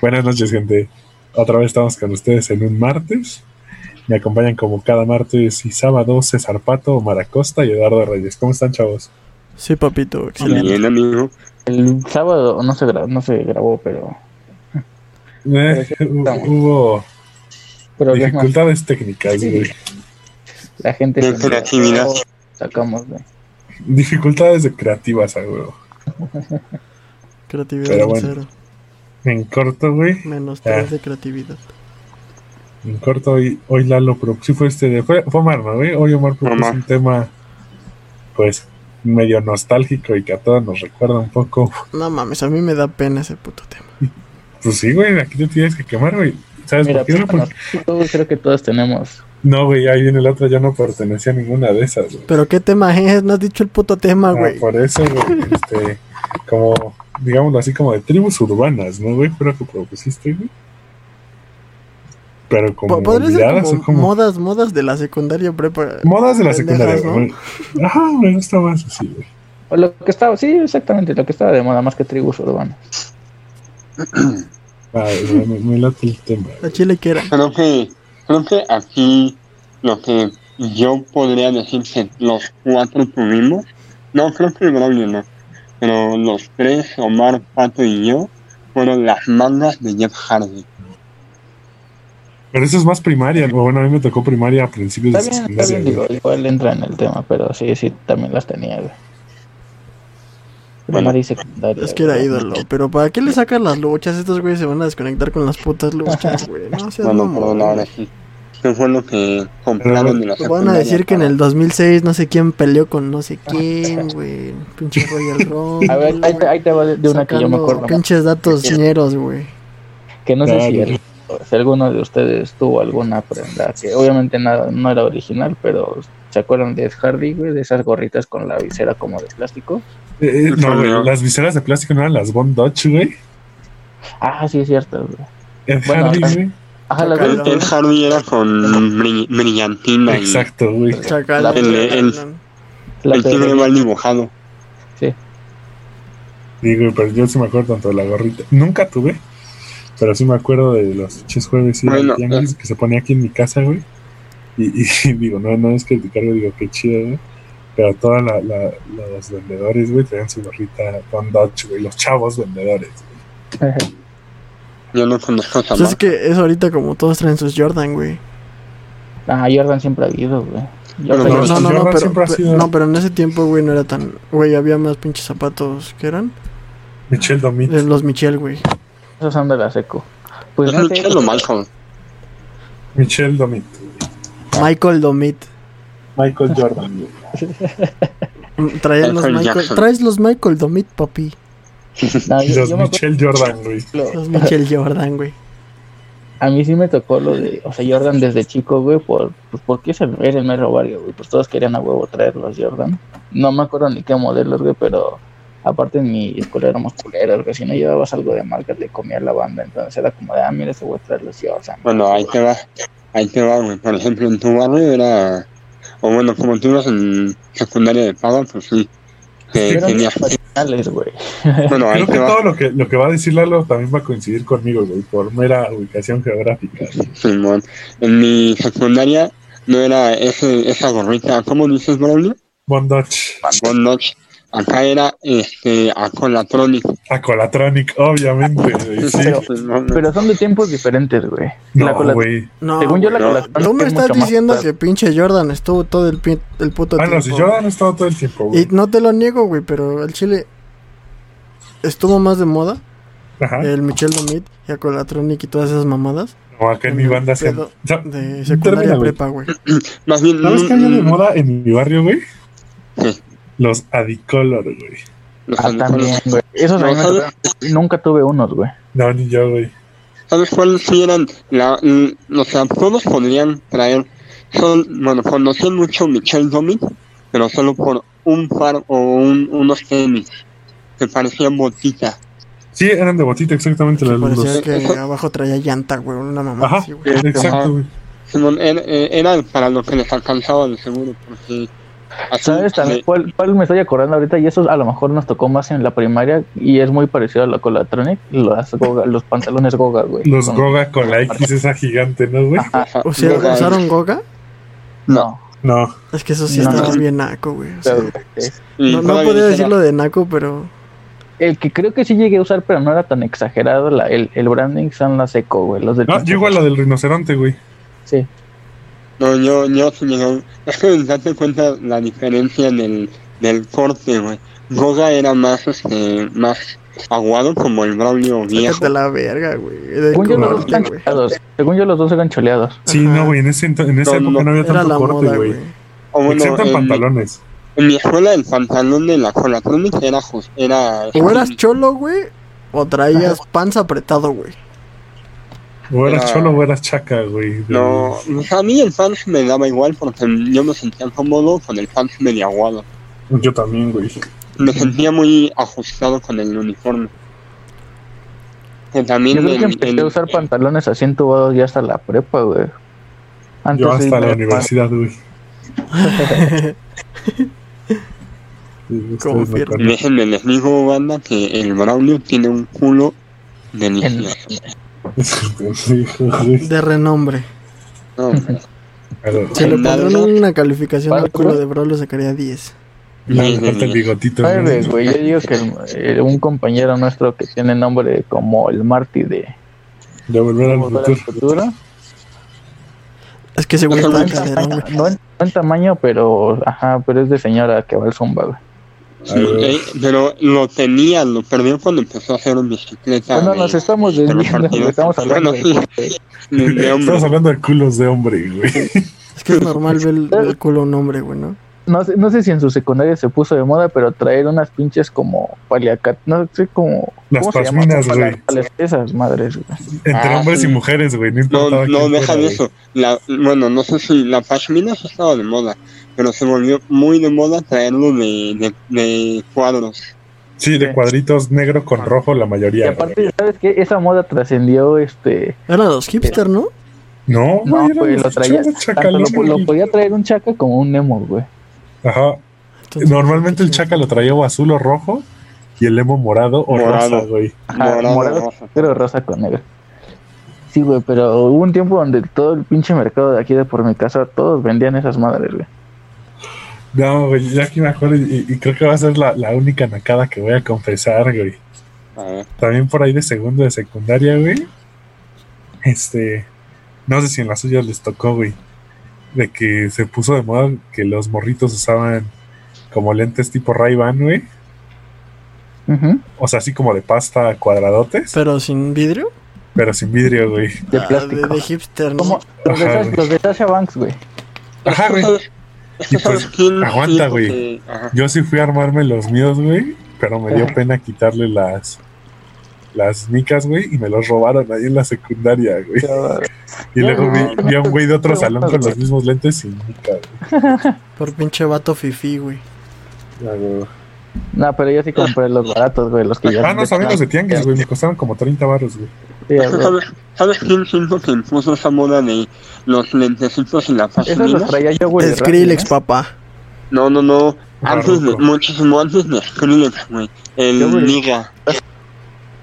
Buenas noches, gente. Otra vez estamos con ustedes en un martes. Me acompañan como cada martes y sábado César Pato, Maracosta y Eduardo Reyes. ¿Cómo están, chavos? Sí, papito, excelente. Bien, amigo. El sábado no se, gra- no se grabó, pero. Eh, hu- hubo Problemas. dificultades técnicas, güey. La gente De creatividad. Sacamos de. Dificultades de creativas, a huevo. Creatividad Pero en bueno. cero. En corto, güey. Menos Ah. 3 de creatividad. En corto, hoy, hoy Lalo pro sí fue este de. Fue, fue Omar, ¿no, güey? Hoy Omar propuso Omar. un tema, pues, medio nostálgico y que a todos nos recuerda un poco. No mames, a mí me da pena ese puto tema. Pues sí, güey, aquí te tienes que quemar, güey. ¿Sabes Mira, por qué? no? pues, Porque- todos- creo que todos tenemos. No, güey, ahí viene el otro, yo no pertenecía a ninguna de esas, güey. Pero qué tema es, no has dicho el puto tema, Ah, güey. por eso, güey, este, como, digámoslo así, como de tribus urbanas, ¿no, güey? Creo que propusiste, güey. Pero como Po- Podría ser como, o como... modas, modas de la secundaria prepa. Modas de la secundaria, güey. Ajá, me gusta más así, güey. O lo que estaba, sí, exactamente, lo que estaba de moda, más que tribus urbanas. Ah, me, me- me late el tema. La chile que era. Creo que, creo que aquí lo que yo podría decir que los cuatro tuvimos, no creo que Braulio no, pero los tres, Omar, Pato y yo, fueron las mangas de Jeff Hardy. Pero eso es más primaria, ¿no? bueno, a mí me tocó primaria a principios Está de bien, está secundaria, bien, güey. digo, igual entra en el tema, pero sí, sí, también las tenía, güey. Bueno. Es que era ídolo. Pero ¿para qué le sacan las luchas? Estos güeyes se van a desconectar con las putas luchas, güey. No seas Bueno, perdón, ahora sí. ¿Qué fue lo que compraron la Pues Van a decir que en el 2006 no sé quién peleó con no sé quién, güey. Pinche Royal Rumble. A ver, ahí te, ahí te va de una que yo me acuerdo. Pinches datos ñeros, güey. Que no sé si, Claro. el- si alguno de ustedes tuvo alguna prenda, que obviamente nada, no era original, pero ¿se acuerdan de Ed Hardy, güey? De esas gorritas con la visera como de plástico. Eh, eh, no, güey, Salió. las viseras de plástico no eran las Von Dutch, güey. Ah, sí, es cierto, güey. Ed Bueno, Hardy, güey. Ajá, El Hardy era con bri- brillantina y Exacto, güey. Chacal. La- el- el- el tigre teoría- mal dibujado. Sí. Digo, pero yo sí me acuerdo tanto de la gorrita. Nunca tuve, pero sí me acuerdo de los pinches jueves y Bueno, tianguis que se ponía aquí en mi casa, güey. Y, y digo, no, no es criticarlo, digo, qué chido, güey. Pero todos la, la- los vendedores, güey, traían su gorrita con Dutch, güey. Los chavos vendedores. Yo no conozco esa Pues es que es ahorita como todos traen sus Jordan, güey. Ah, Jordan siempre ha habido, güey. Pero Jordan- no, No, no, no, pero, sido- no, en ese tiempo, güey, no era tan... Güey, había más pinches zapatos que eran. Michelle Domit. De los Michel, güey. Esos son de la seco. Pues Es no el sé, chelo Malcolm. Michelle Domit. Michael Domit. Michael Jordan, Traían los Michael. Jackson. Traes los Michael Domit, papi. no, yo- Los yo Michelle Jordan, güey. Los Michel Jordan, güey. A mí sí me tocó lo de, o sea, Jordan desde chico, güey, por, pues porque es el, era el mero barrio, güey, pues todos querían a huevo traer los Jordan. No me acuerdo ni qué modelos, güey, pero aparte en mi escuela éramos culeros, güey, si no llevabas algo de marca te comía la banda, entonces era como de, ah, mira, ese güey trae los Jordan. Bueno, ahí te va. Ahí te va, güey. Por ejemplo, en tu barrio era. O bueno, como tú ibas en secundaria de paga, pues sí. Que originales, güey. Bueno, ahí Creo que va. todo lo que, lo que va a decir Lalo también va a coincidir conmigo, güey, por mera ubicación geográfica. güey. Simón. En mi secundaria no era ese, esa gorrita. ¿Cómo dices, Braulio? Von Dutch. Acá era este Acolatronic. Acolatronic, obviamente, güey. Sí. Pero, son de tiempos diferentes, güey. No, güey. No, Según yo la no. Tú me es estás más diciendo fuerte. que pinche Jordan estuvo todo el, el puto Bueno, si tiempo. Jordan ha estado todo el tiempo, Y güey. no te lo niego, güey, pero el chile estuvo más de moda. Ajá. El Michel Domit y Acolatronic y todas esas mamadas. O acá en en mi banda se. De secundaria Termina, prepa, güey. Más bien. ¿Sabes qué había de mm, moda en mi barrio, güey? Sí. Los Adicolor, güey. los Ah, también, güey. Esos No. Nunca tuve unos, güey. No, ni yo, güey. ¿Sabes cuáles sí eran? La, mm, o sea, todos podrían traer. Son, bueno, conocían mucho Michelle Domit, pero solo por un par o un, unos tenis que parecían botitas. Sí, eran de botita, exactamente. Los, parecía los- que abajo traía llanta, güey. Una mamá Ajá, así, güey. exacto, güey. Simón, era, era para lo que les alcanzaba de seguro, porque así, ¿Sabes también cuál, cuál me estoy acordando ahorita? Y eso a lo mejor nos tocó más en la primaria y es muy parecido a la Colatronic, las Goga- los pantalones Goga, güey. Los Con- Goga con la X esa gigante, ¿no, güey? Ajá. ajá, O sea, Goga, ¿usaron Goga? No, No. Es que eso sí No, estaba no. bien naco, güey. o sea, pero, eh, no, no todavía podría era- decirlo de naco, pero el que creo que sí llegué a usar, pero no era tan exagerado, la, el, el branding son las Eco, güey. Los del No, yo igual la del rinoceronte, güey. Sí. No, yo, yo sí Es que date cuenta la diferencia en el, del corte, güey. Goga era más, este, más aguado como el Braulio viejo. sácate la verga, güey. De Según yo, los dos. Según yo, los dos eran choleados. Sí, Ajá. no, güey. En, ese, en esa No, época no, no, había Era tanto la corte, güey. O bueno, Excepto en pantalones. en mi escuela el pantalón de la Colatronic era jus- era O eras cholo, güey, o traías panza apretado, güey. O eras Era- cholo o eras chaca, güey. de- No, a mí el pants me daba igual porque yo me sentía cómodo con el pants medio aguado. Yo también, güey. Me sentía muy ajustado con el uniforme. Que también Yo creo el- que empecé el- a usar pantalones así entubados ya hasta la prepa, güey. Antes Yo hasta la universidad, güey. Conocen. Déjenme les digo, banda, que el Braulio tiene un culo delicioso. De renombre. No, Si le pondrán una calificación al ¿Cuál, culo de Braulio sacaría 10. Le falta el bigotito. ¿no? Nueve, güey. Yo digo que el- eh, un compañero nuestro que tiene nombre como el Marty de De volver al Volver futuro. Futuro. Es que ese güey No No no en- no en tamaño, pero ajá, pero es de señora que va al zumba, güey. Sí, eh, pero lo tenía, lo perdió cuando empezó a hacer bicicleta. Bueno, de- nos estamos de desviando, partidos. estamos hablando Bueno, de, de hombre. Estamos hablando de culos de hombre, güey. Es que es normal ver el, el culo un hombre, güey, ¿no? no sé, no sé si en su secundaria se puso de moda, pero traer unas pinches como paliacat, no sé cómo Las ¿cómo se llama? pasminas, güey. Esas madres, güey. Entre Ah, hombres sí. y mujeres, güey. No No, no, deja de eso. La, bueno, no sé si la pashmina sí estaba de moda, pero se volvió muy de moda traerlo de, de, de cuadros. Sí, de cuadritos negro con rojo la Y mayoría. aparte, ¿sabes qué? Esa moda trascendió, este... Eran los hipster, ¿no? No, No, güey, pues lo traía... Tanto lo, podía traer un chaca como un Nemo, güey. Ajá. Entonces, Normalmente el chaca lo traía o azul o rojo y el emo morado o Morado. rosa, güey. Ajá, Morado, morado, rosa. pero rosa con negro. Sí, güey, pero hubo un tiempo donde todo el pinche mercado de aquí de por mi casa, todos vendían esas madres, güey. No, güey, ya aquí me acuerdo y, y creo que va a ser la, la única nacada que voy a confesar, güey. A ver, También por ahí de segundo de secundaria, güey. Este, no sé si en las suyas les tocó, güey. De que se puso de moda que los morritos usaban como lentes tipo Ray-Ban, güey. Ujú, O sea, así como de pasta cuadradotes, Pero sin vidrio. pero sin vidrio, güey. De Ah, de, plástico. de hipster, ¿no? Como los de, Ajá, Sasha, güey. los de Sasha Banks, güey. Ajá, güey. ¿Sabes- Y ¿sabes pues, quién aguanta, güey. que-. Yo sí fui a armarme los míos, güey, pero me dio Ajá. pena quitarle las las micas, güey, y me los robaron ahí en la secundaria, güey. Y luego vi, vi a un güey de otro salón con los mismos lentes sin mica, güey. Por pinche vato fifi, güey. No, pero yo sí compré los baratos, güey, los que ya... Ah, no, también los de tianguis, güey, me costaron como 30 baros, güey. Ver. ¿Sabes, ¿Sabes quién siento que impuso esa moda de los lentecitos y la los traía yo, güey. de Skrillex, papá. No, no, no. Antes de, muchísimo antes de Skrillex, güey. El. Niga.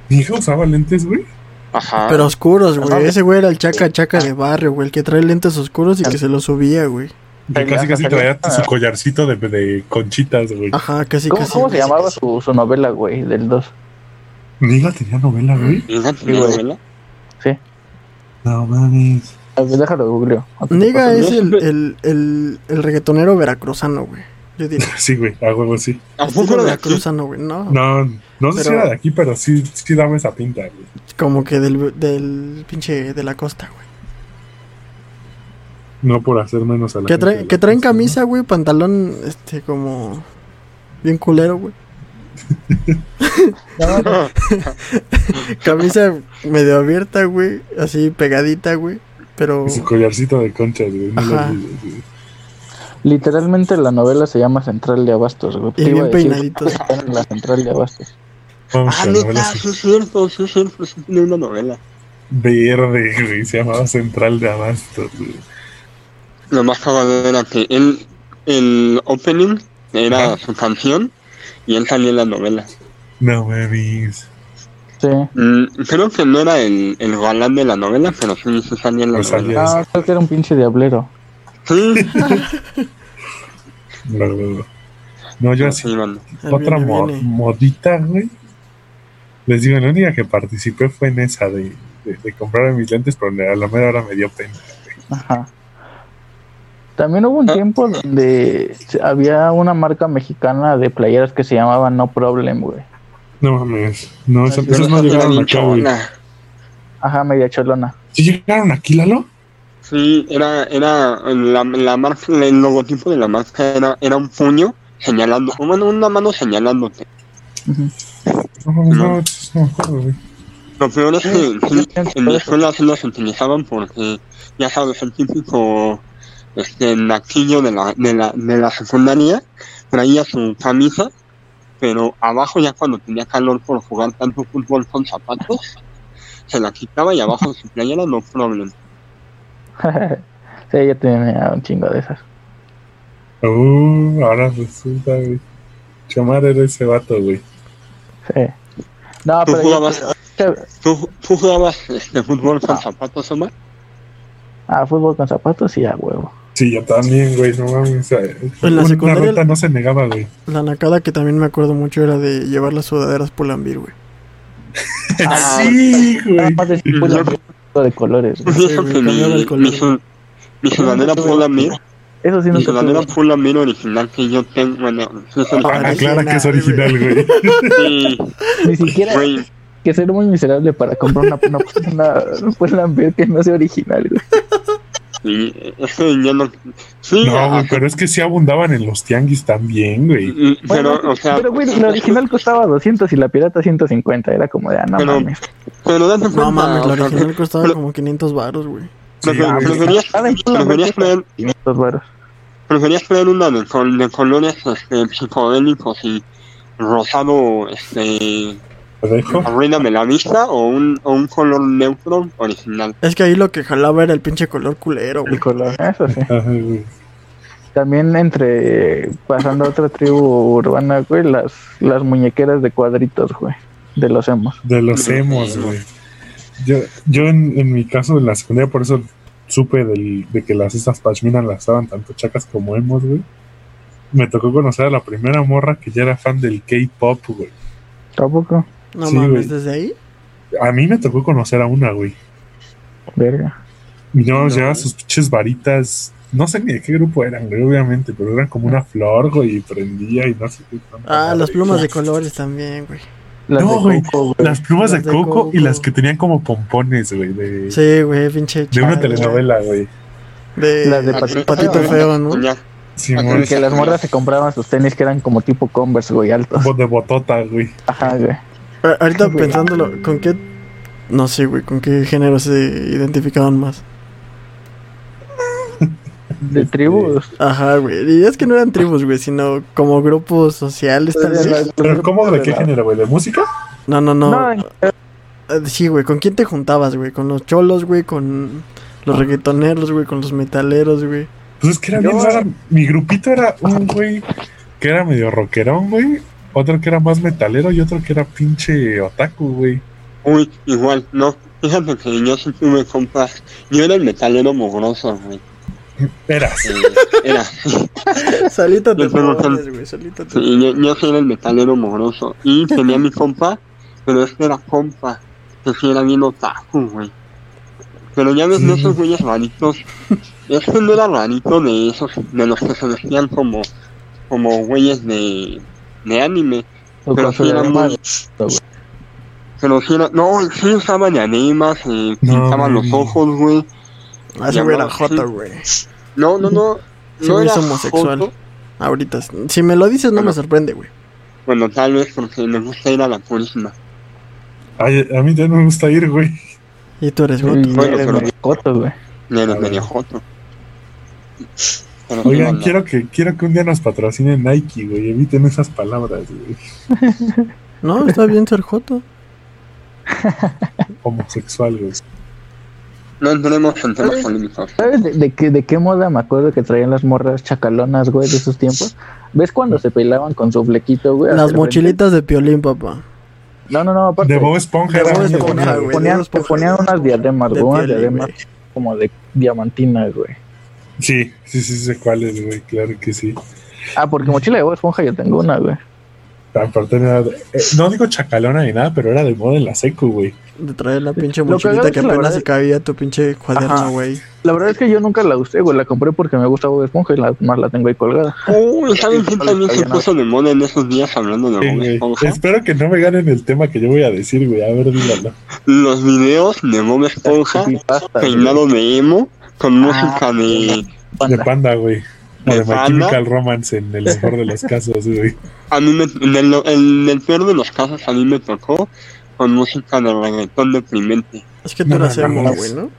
Hija usaba lentes, güey. Ajá. Pero oscuros, güey. Ese güey era el chaca chaca de barrio, güey. El que trae lentes oscuros y que se los subía, güey. Que casi casi traía su collarcito de, de conchitas, güey. Ajá, casi, ¿Cómo, casi. cómo se llamaba su, su novela, güey, del 2? Niga tenía novela, güey. Niga Sí, tenía novela. Sí. No mames. A ver, déjalo googleo. Niga es el, el, el, el reggaetonero veracruzano, güey. Yo diría. Sí, güey, a huevo sí. ¿A poco era de aquí? veracruzano, güey. No. No, no sé si era de aquí, pero sí, sí daba esa pinta, güey. Como que del, del pinche de la costa, güey. No por hacer menos a la Que, gente trae- de la que traen costa, ¿no? camisa, güey, pantalón, este, como. Bien culero, güey. Camisa medio abierta, güey. Así pegadita, güey. Pero. Y su collarcito de conchas, güey. No lo Ajá. olvides, güey. Literalmente la novela se llama Central de Abastos, güey. Y bien peinaditos. están en la Central de Abastos. Vamos Ah, sí es cierto, sí es cierto, sí tiene una novela. verde, güey. Se llamaba Central de Abastos, güey. Lo más cagado era que él, el opening era su canción y él salía en la novela. No me vis. Sí. Mm, creo que no era el, el galán de la novela, pero sí, sí salía en la Pues novela. Ah, creo que era un pinche diablero. Sí, No, no, no. No, yo así. Otra viene, mo- viene. modita, güey. Les digo, la única que participé fue en esa de, de, de comprar mis lentes, pero a la mera hora me dio pena. Ajá. También hubo un Ah. tiempo donde se- había una marca mexicana de playeras que se llamaba No Problem, güey. No mames. No, esas, Así esas no llegaron acá, güey. Ajá, media cholona. ¿Sí llegaron aquí, Lalo? Sí, era, era la, la marca, el logotipo de la marca era, era un puño señalando, bueno, una mano señalándote. No no, No. no me acuerdo, güey. Lo peor es que en mi escuela sí los utilizaban porque, ya sabes, el típico este, naquillo de la, de, la, de la secundaria traía su camisa, pero abajo ya cuando tenía calor por jugar tanto fútbol con zapatos, se la quitaba y abajo su playera no problem. sí, yo tenía un chingo de esas. Uh, ahora resulta, güey. Chamar era ese vato, güey. Sí. No, ¿Tú pero jugabas, yo, tú, tú jugabas este, fútbol con zapatos, Omar? ah, fútbol con zapatos y a huevo. Sí, yo también, güey, no mames. o sea, En la una secundaria- reta no se negaba, güey. La nacada que también me acuerdo mucho era de llevar las sudaderas Pull&Bear, güey. Ah, sí, güey. de colores. Pues mi, mi, mi sudadera Pull&Bear, Eso sí mi nunca sudadera. Pull&Bear original que yo tengo, es Ah, Aclara que es original, güey. Ni siquiera que ser muy miserable para comprar una, una, que no sea original, güey. Sí, eso ya no, sí, No, güey, pero es que sí abundaban en los tianguis también, güey. Mm, pero, o sea, pero güey, la original costaba 200 y la pirata 150. Era como de, ah, no Pero- mames. pero date cuenta, No mames, la original costaba pero- como 500 baros, güey. Sí, preferías, preferías cuesta traer, 500 varos. preferías traer una de, col- de colores este, psicodélicos y rosado, este, Arruíname la vista o un, o un color neutro original. Es que ahí lo que jalaba era el pinche color culero, El güey. color, eso sí. También entre, pasando a otra tribu urbana, güey, las, las muñequeras de cuadritos, güey, de los hemos. De los emos, güey. Yo, yo en, en mi caso, en la secundaria, por eso supe del, de que las estas pashminas las estaban tanto chacas como emos, güey. Me tocó conocer a la primera morra que ya era fan del K-pop, güey. ¿Tampoco? No Sí, mames, desde ahí. A mí me tocó conocer a una, güey. Verga. Y no, No. llevaba sus pinches varitas. No sé ni de qué grupo eran, güey, obviamente, pero eran como una flor, güey, y prendía y no sé qué. Ah, las plumas de colores también, güey. Las No, de güey. Coco, güey. Las plumas Las de, de coco, y las que tenían como pompones, güey, de, Sí, güey, pinche. de una telenovela, güey. De, Las de Patito Patito Feo, ¿no? Ya. Que las morras se compraban sus tenis que eran como tipo Converse, güey, altos. de botota, güey. Ajá, güey. Ahorita Güey. pensándolo, ¿con qué? No sé, güey, ¿con qué género se identificaban más? De tribus. Ajá, güey. Y es que no eran tribus, güey, sino como grupos sociales, tal vez. ¿Pero cómo? ¿De qué género, güey? ¿De música? No, no, no. No, Eh, Sí, güey, ¿con quién te juntabas, güey? ¿Con los cholos, güey? ¿Con los reggaetoneros, güey? ¿Con los metaleros, güey? Pues es que era Yo- bien rara. Mi grupito era un güey que era medio rockerón, güey. Otro que era más metalero y otro que era pinche otaku, güey. Uy, igual, no. Fíjate que yo sí tuve compas. Yo era el metalero mugroso, güey. Eras. Eh, era. Solito te pones, güey, solito te Sí, yo, yo sí era el metalero mugroso. Y tenía mi compa, pero este era compa. Que sí era bien otaku, güey. Pero ya ves de esos güeyes raritos. Este no era rarito de esos, de los que se vestían como, como güeyes de, de anime. Pero sí era muy, pero sí era, no, sí usaban eh, No, pintaban los ojos, güey. Ah, güey era joto, sí. güey. No, no, no. No era es homosexual. joto. Ahorita, si me lo dices, no me sorprende, güey. Bueno, tal vez porque me gusta ir a la purísima. Ay, a mí ya no me gusta ir, güey. Y tú eres joto. Y Bueno, eres pero- medio coto, güey. Y eres medio joto. Pero Oigan, banda. quiero que, quiero que un día nos patrocine Nike, güey. Eviten esas palabras, güey. No, está bien ser joto. Homosexual, güey. No entremos en temas polémicos. ¿Sabes de, de qué, de qué moda me acuerdo que traían las morras chacalonas, güey, de esos tiempos? ¿Ves cuando se pelaban con su flequito, güey? Las mochilitas de piolín, papá. No, no, no, aparte. De Bob Esponja De era Bob Esponja, güey. ponían, ponían unas diademas, De güey, unas diademas como de diamantinas, güey. Sí, sí, sí, sé cuáles, güey. Claro que sí. Ah, porque mochila de Bob Esponja yo tengo una, güey. Aparte de- eh, no digo chacalona ni nada, pero era de moda en la secu, güey. De traer la pinche mochilita que es apenas se cabía tu pinche cuaderno, Ajá. güey. La verdad es que yo nunca la usé, güey. La compré porque me gusta Bob Esponja y la, más la tengo ahí colgada. Uy, ¿saben quién también se puso de moda en esos días hablando de Sí, Bob. Esponja? Espero que no me ganen el tema que yo voy a decir, güey. A ver, dígalo. Los videos de Bob Esponja peinado de emo con música de... De Panda. Panda, güey. O ¿De de My Panda? Chemical Romance en el mejor de los casos, güey. A mí me, en, el, en el peor de los casos a mí me tocó con música de reggaetón deprimente. Es que tú No eras emo, mames. güey, ¿no?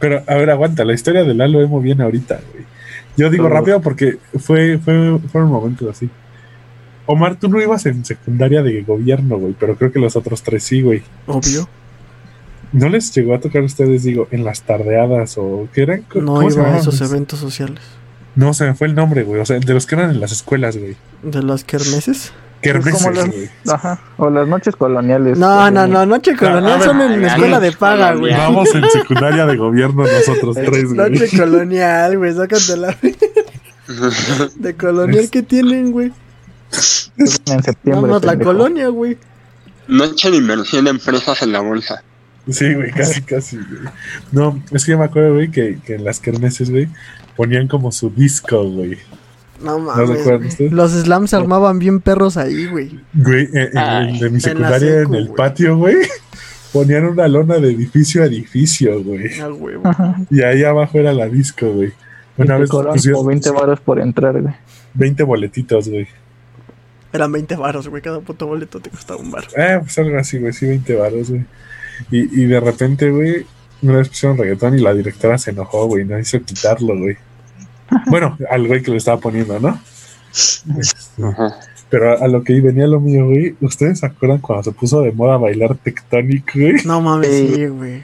Pero, a ver, aguanta. La historia de Lalo Emo viene ahorita, güey. Yo digo Pero- rápido porque fue, fue, fueron momentos así. Omar, tú no ibas en secundaria de gobierno, güey, pero creo que los otros tres sí, güey. Obvio. ¿No les llegó a tocar a ustedes, digo, en las tardeadas o qué eran? ¿Cómo No iba a esos eventos sociales. No, se me fue el nombre, güey. O sea, de los que eran en las escuelas, güey. ¿De las kermeses? Kermeses, como las- güey. Ajá. O las noches coloniales. No, Pues, no, no, noche colonial a ver, son en ay, escuela de paga, güey. Vamos en secundaria de gobierno nosotros tres, güey. Noche colonial, güey, sácate la de colonial que tienen, güey. En septiembre. Vamos la colonia, güey. Noche de inversión de empresas en la bolsa. Sí, güey, casi, casi, güey. No, es que yo me acuerdo, güey, que, que en las kermeses, güey, ponían como su disco, güey. No ¿No mames. ustedes? Los slams se armaban bien perros ahí, güey. Güey, en, Ay, de mi la secundaria, secu, en el güey. patio, güey, ponían una lona de edificio a edificio, güey. Ah, güey. Y ahí abajo era la disco, güey. Y Una te vez pusieron como 20 varos por entrar, güey. 20 boletitos, güey. Eran 20 varos, güey. Cada puto boleto te costaba un bar. Eh, pues algo así, güey, sí, 20 varos, güey. Y, y de repente, güey, una vez pusieron reggaetón y la directora se enojó, güey, no hizo quitarlo, güey. Bueno, al güey que lo estaba poniendo, ¿no? Este, Ajá. pero a, lo que venía lo mío, güey, ¿ustedes se acuerdan cuando se puso de moda bailar Tectonic, güey? No mames, Sí. güey.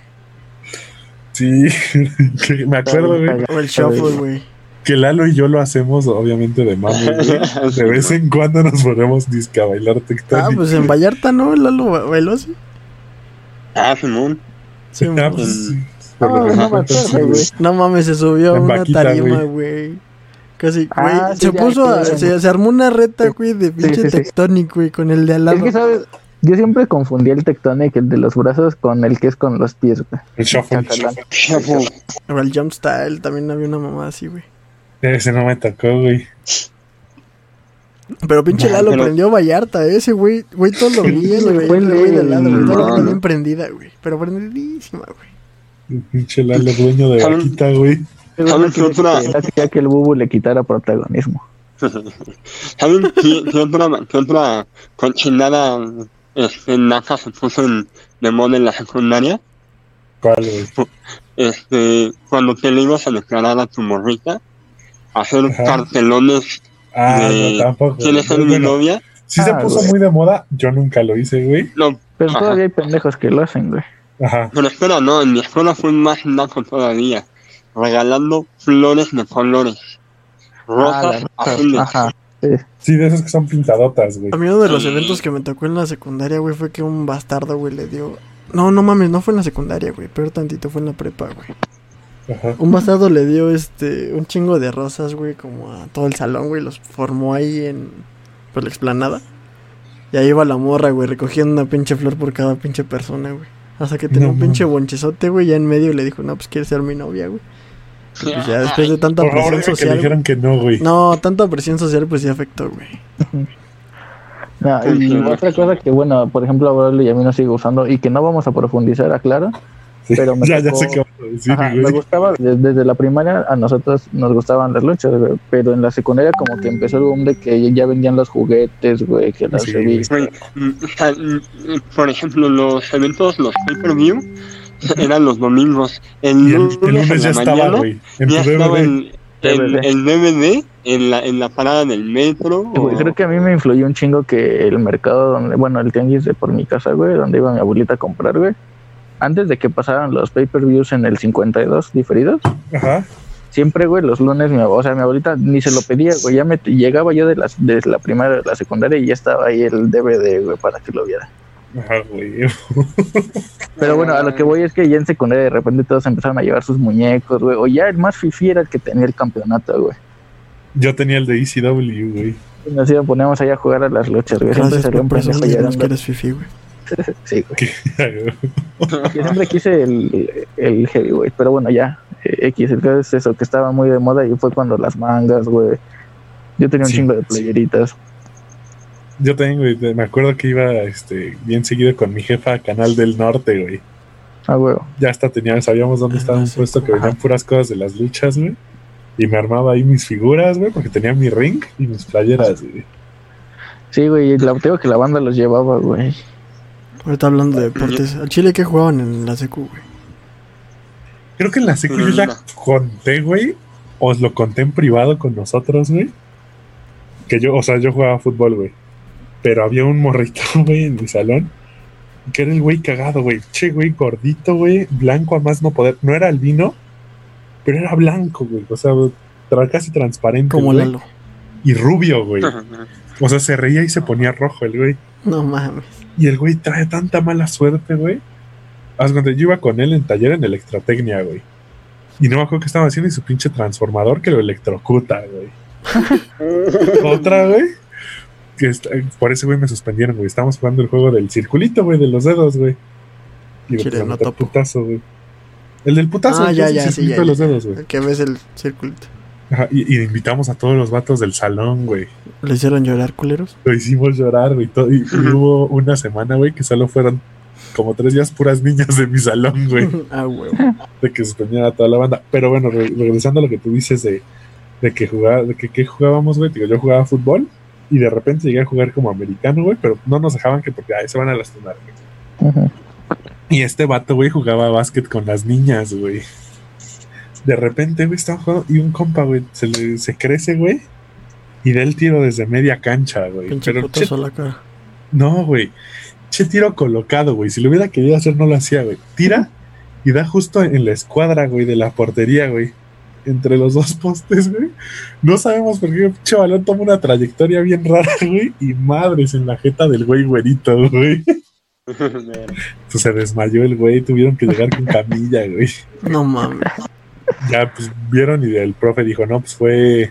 Sí, me acuerdo, güey, O el shuffle, güey. que Lalo y yo lo hacemos, obviamente, de mame, güey. De vez en cuando nos ponemos disque a bailar Ah, Tectonic. pues en Vallarta, ¿no? Lalo ba- bailó así. Ah, Simón. Sí, Ah, pues, sí. No, no me Entonces, acuerdo, güey. No mames, se subió a una vaquita, tarima, güey. güey. Casi, güey. Ah, sí, se ya, puso, a- se, se armó una reta, güey, de pinche sí, sí. tectonic, güey, con el de al Es lado. que, ¿sabes? Yo siempre confundí el tectonic, el de los brazos, con el que es con los pies, güey. El shuffle. Chapo. O el jump style, también había una mamá así, güey. Ese no me tocó, güey. Pero pinche Lalo pero- prendió Vallarta, ¿eh? ese güey, güey, todo lo el güey de güey, el- toda la no, no. bien prendida, güey. Pero prendidísima, güey. Pinche Lalo, dueño de vaquita, güey. ¿Saben qué otra? quería que el bubu le quitara protagonismo. ¿Saben qué, qué otra, qué otra cochinada este, naca se puso en, de moda en la secundaria? ¿Cuál, güey? Este, cuando te le ibas a declarar a tu morrita, hacer Ajá. cartelones Ah, de no, tampoco. ¿Quién es mi novia? sí se Ah, puso güey. muy de moda. Yo nunca lo hice, güey. No, Pero Ajá. todavía hay pendejos que lo hacen, güey. Ajá. pero espera, no, en mi escuela fue más naco todavía. Regalando flores de colores. Rosas, Ah, azules. Ajá. Sí. Sí, de esas que son pintadotas, güey. A mí uno de los Sí. eventos que me tocó en la secundaria, güey, fue que un bastardo, güey, le dio... No, no mames, no fue en la secundaria, güey, pero tantito fue en la prepa, güey. Ajá. Un bastardo le dio, este, un chingo de rosas, güey, como a todo el salón, güey, los formó ahí en, pues, la explanada. Y ahí iba la morra, güey, recogiendo una pinche flor por cada pinche persona, güey. Hasta que tenía No un pinche bonchezote, güey, ya en medio y le dijo, no, pues quieres ser mi novia, güey. Y pues ya después de tanta Por favor, presión dime que le social. dijeron que no, güey. No, tanta presión social, pues sí afectó, güey. No, y otra cosa que, bueno, por ejemplo, a Braulio y a mí nos sigue usando y que no vamos a profundizar, aclaro. Pero me ya, ya sé qué Ajá, me gustaba, de- desde la primaria a nosotros nos gustaban las luchas, güey, pero en la secundaria como que empezó el boom de que ya vendían los juguetes, güey, que las Sí, revistas. Güey, o sea, mm, por ejemplo, los eventos, los pay-per-view, eran los domingos. El lunes, el en lunes la ya estaba, mañana, güey. En ya estaba DVD. el, DVD en la, en la parada del metro. Güey, o- Creo que a mí me influyó un chingo que el mercado donde, bueno, el tianguis de por mi casa, güey, donde iba mi abuelita a comprar, güey. Antes de que pasaran los pay-per-views en el 52 diferidos, Ajá. siempre, güey, los lunes, mi, o sea, mi abuelita ni se lo pedía, güey, ya me llegaba yo de, las, de la primaria, de la secundaria y ya estaba ahí el DVD, güey, para que lo viera. Ajá, güey. Pero bueno, a lo que voy es que ya en secundaria de repente todos empezaron a llevar sus muñecos, güey, o ya el más fifi era el que tenía el campeonato, güey. Yo tenía el de ECW, güey. Y nos íbamos, poníamos ahí a jugar a las luchas, güey. Siempre Gracias por llorando. que eres fifi, güey. Sí, güey. Yo siempre quise el, el heavyweight, pero bueno, ya. eh, X, el caso es eso, que estaba muy de moda y fue cuando las mangas, güey. Yo tenía un Sí, chingo de sí. playeritas. Yo también, güey. Me acuerdo que iba este, bien seguido con mi jefa a Canal del Norte, güey. Ah, güey. Ya hasta teníamos, sabíamos dónde Ah, estaba un sí. puesto que venían puras cosas de las luchas, güey. Y me armaba ahí mis figuras, güey, porque tenía mi ring y mis playeras, güey. Sí, güey, y la, te digo que la banda los llevaba, güey. Ahorita hablando de deportes. ¿A Chile qué jugaban en la secu, güey? Creo que en la secu yo ya conté, güey. Os lo conté en privado con nosotros, güey. Que yo, o sea, yo jugaba fútbol, güey. Pero había un morrito, güey, en mi salón. Que era el güey cagado, güey. Che, güey, gordito, güey. Blanco a más no poder. No era albino, pero era blanco, güey. O sea, tra- casi transparente. Como. Lalo. Y rubio, güey. O sea, se reía y se ponía rojo el güey. No mames. Y el güey trae tanta mala suerte, güey. Haz cuando yo iba con él en taller en electrotecnia, güey. Y no me acuerdo qué estaba haciendo y su pinche transformador que lo electrocuta, güey. Otra, güey. Que está- por ese güey me suspendieron, güey. Estábamos jugando el juego del circulito, güey, de los dedos, güey. Y me Chile, pusieron no putazo, güey. El del putazo, Ah, ya, es el ya, sí, circulito ya, de los ya. dedos, güey. Que ves el circulito. Ajá, Y, y invitamos a todos los vatos del salón, güey. ¿Le hicieron llorar, culeros? Lo hicimos llorar, güey. todo- Y, y hubo una semana, güey, que solo fueron como tres días puras niñas de mi salón, güey. ah, güey. de que suspendían a toda la banda. Pero bueno, re- regresando a lo que tú dices de, de que jugaba, de que, que jugábamos, güey. Digo, yo jugaba fútbol y de repente llegué a jugar como americano, güey, pero no nos dejaban que porque ahí se van a lastimar, güey. Ujú. Y este vato, güey, jugaba básquet con las niñas, güey. De repente, güey, estaba jugando y un compa, güey, se, le- se crece, güey. Y da el tiro desde media cancha, güey. Pinche Pero che, a la cara. no, güey. Che tiro colocado, güey. Si lo hubiera querido hacer, no lo hacía, güey. Tira y da justo en la escuadra, güey, de la portería, güey. Entre los dos postes, güey. No sabemos por qué pinche balón toma una trayectoria bien rara, güey. Y madres en la jeta del güey güerito, güey. Pues se desmayó el güey. Tuvieron que llegar con camilla, güey. No mames. Ya, pues vieron y el profe dijo, no, pues fue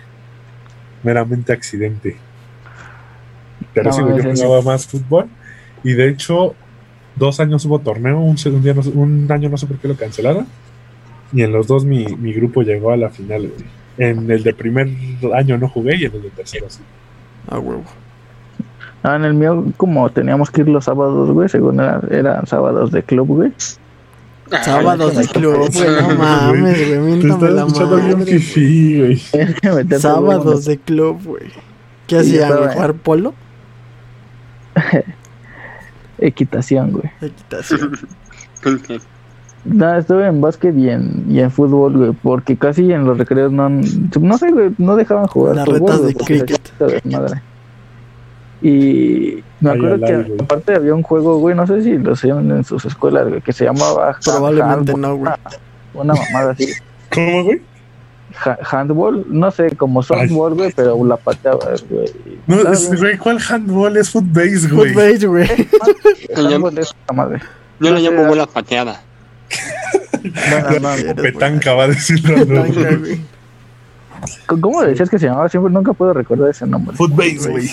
meramente accidente. Pero No, sí, yo jugaba más fútbol. Y de hecho, dos años hubo torneo, un, segundo día no sé- un año no sé por qué lo cancelaron. Y en los dos mi, mi grupo llegó a la final, güey. En el de primer año no jugué y en el de tercero sí. A huevo. Ah, en el mío, como teníamos que ir los sábados, güey, según era, eran sábados de club, güey. Sábados de club, güey. No mames, güey. Miéntame estás la escuchando bien madre. fifí, güey. Sábados de club, güey. ¿Qué Sí, güey? estaba- ¿Jugar polo? Equitación, güey. Equitación. No, estuve en básquet y en, y en fútbol, güey, porque casi en los recreos no, no sé, güey, no dejaban jugar Las fútbol, retas de cricket. hacía desmadre. Y me Ay, acuerdo que güey. aparte había un juego, güey, no sé si lo hacían en sus escuelas, güey, que se llamaba Probablemente handball, no, güey. una mamada así. ¿Cómo, güey? Ha- handball, no sé, como softball, güey, pero la pateabas, güey. No, es- güey, ¿cuál handball es footbase, güey? Footbase, güey. Handball es esa madre. Yo sé, llamo bola pateada. Bueno, no, Eres Petanca va a decirlo. ¿Cómo decías que se llamaba? Siempre nunca puedo recordar ese nombre. Footbase, güey.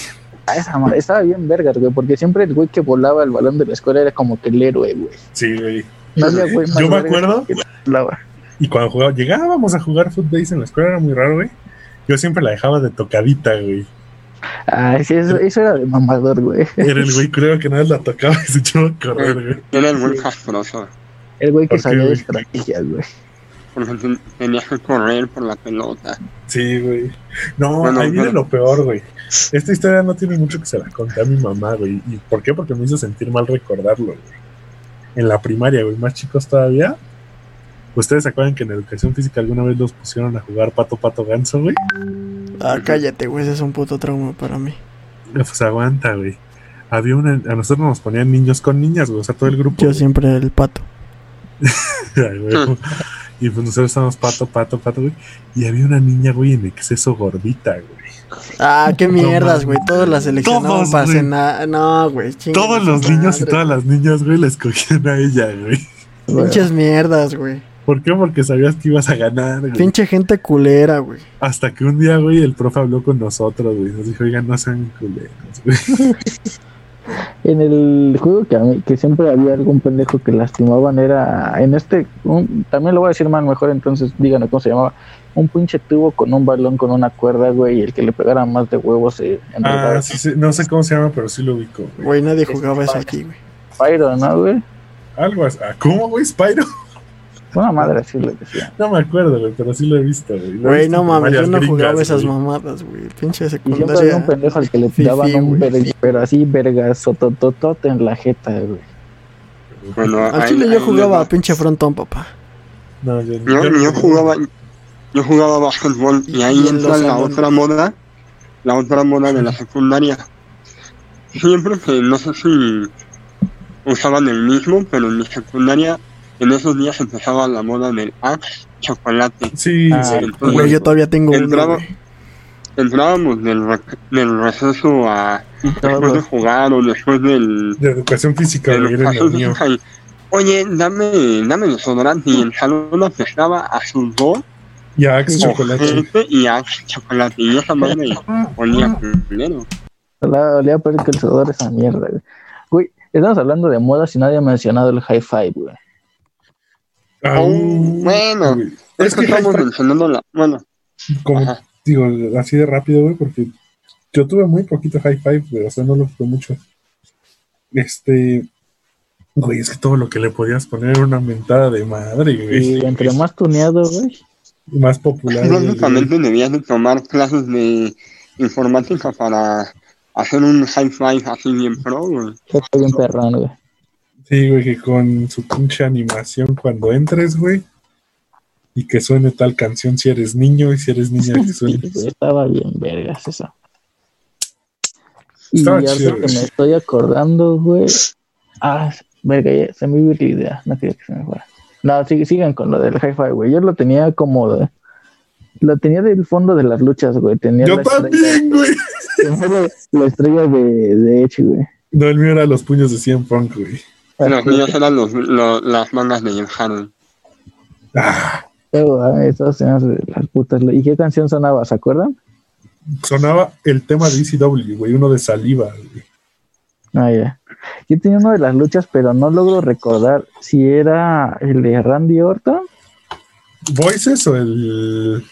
Ah, esa madre, estaba bien vergas, güey, porque siempre el güey que volaba el balón de la escuela era como que el héroe, güey. Sí, güey. No había güey más Yo me acuerdo. que la volaba. Y cuando jugaba, llegábamos a jugar footbase en la escuela, era muy raro, güey. Yo siempre la dejaba de tocadita, güey. Ah, sí, eso, eso era de mamador, güey. Era el güey, creo que nada la tocaba y se echaba a correr, güey. Era el muy castroso. El güey que ¿Por qué, sabía de güey? estrategias, güey. Porque ten- tenías que correr por la pelota. Sí, güey. No, Bueno, ahí viene lo peor, güey. Esta historia no tiene mucho que se la conté a mi mamá, güey. ¿Y por qué? Porque me hizo sentir mal recordarlo, güey. En la primaria, güey, más chicos todavía. ¿Ustedes se acuerdan que en educación física alguna vez los pusieron a jugar pato, pato, ganso, güey? Ah, cállate, güey, ese es un puto trauma para mí. Pues aguanta, güey. Había una, a nosotros nos ponían niños con niñas, güey, o sea, todo el grupo. Yo siempre el pato. Ay, güey. Y pues nosotros estábamos pato, pato, pato, güey. Y había una niña, güey, en exceso gordita, güey. Ah, qué mierdas, güey. Todos la seleccionaban Todos, para cenar. No, güey. Todos los niños y todas las niñas, güey, la escogían a ella, güey. Pinches mierdas, güey. ¿Por qué? Porque sabías que ibas a ganar, güey. Pinche gente culera, güey. Hasta que un día, güey, el profe habló con nosotros, güey. Nos dijo, oigan, no sean culeros, güey. En el juego que, a mí- que siempre había algún pendejo que lastimaban era en este, un- también lo voy a decir mal mejor, entonces díganme cómo se llamaba. Un pinche tubo con un balón con una cuerda, güey, y el que le pegara más de huevos se enredaba. Ah, sí, sí, no sé cómo se llama, pero sí lo ubico, güey. Güey, nadie jugaba eso aquí, güey. Pyro, ¿no, güey? Algo así. Ah, ¿Cómo, güey? ¿Spyro? Una madre así le decía. No me acuerdo, güey, pero sí lo he visto, güey. Güey, no mames, yo no gringas, jugaba esas güey. mamadas, güey. Pinche Y siempre había un secundaria. pendejo al que le Fifi, daban un verga, pero así vergazotototote en la jeta, güey. Bueno, Al chile yo jugaba va. pinche frontón, papá. No, yo, Yo, no yo jugaba, yo jugaba básquetbol y ahí entra la otra moda, la otra moda de la secundaria. Siempre que no sé si usaban el mismo, pero en mi secundaria en esos días empezaba la moda del Axe chocolate. Sí, Ah, sí. entonces- Güey, yo todavía tengo uno, Entraba- güey. Entrábamos del, del receso a después de jugar o después del De educación física, de física y, Oye, dame, dame desodorante y el salón apestaba a sudor Y Axe chocolate. Y Axe chocolate. Y esa madre olía culero. olía olía peor que el sudor esa mierda, güey. Güey, estamos hablando de modas y nadie ha mencionado el high five, güey. Ah, bueno. Es Es que estamos mencionando la. Bueno, como Ajá. digo, así de rápido, güey, porque yo tuve muy poquito high five, güey, o sea, no lo fue mucho. Este, güey, es que todo lo que le podías poner era una mentada de madre, güey. Y entre más tuneado, güey. Más popular. güey. básicamente debías de tomar clases de informática para hacer un high five así bien pro, güey. Está bien perrón, güey. Sí, güey, que con su pinche animación cuando entres, güey. Y que suene tal canción si eres niño y si eres niña que Sí, suene. güey, estaba bien vergas eso. Y Estaba ahorita chido, que me estoy acordando, güey. Ah, verga, ya se me iba la idea. No quería que se me fuera. No, sig- sigan con lo del hi-fi, güey. Yo lo tenía como... de- Lo tenía del fondo de las luchas, güey. Tenía Yo también, güey. la estrella de, de Edge, güey. No, el mío era los puños de 100 Punk, güey. Los míos eran los, lo- las mangas de Jeff Hardy. Ah, Pero, ah, esas hacen las putas. ¿Y qué canción sonaba? ¿Se acuerdan? sonaba el tema de ECW, güey, uno de saliva, güey. Ah, ya. Yo tenía uno de las luchas, pero no logro recordar si era el de Randy Orton, ¿Voices o el,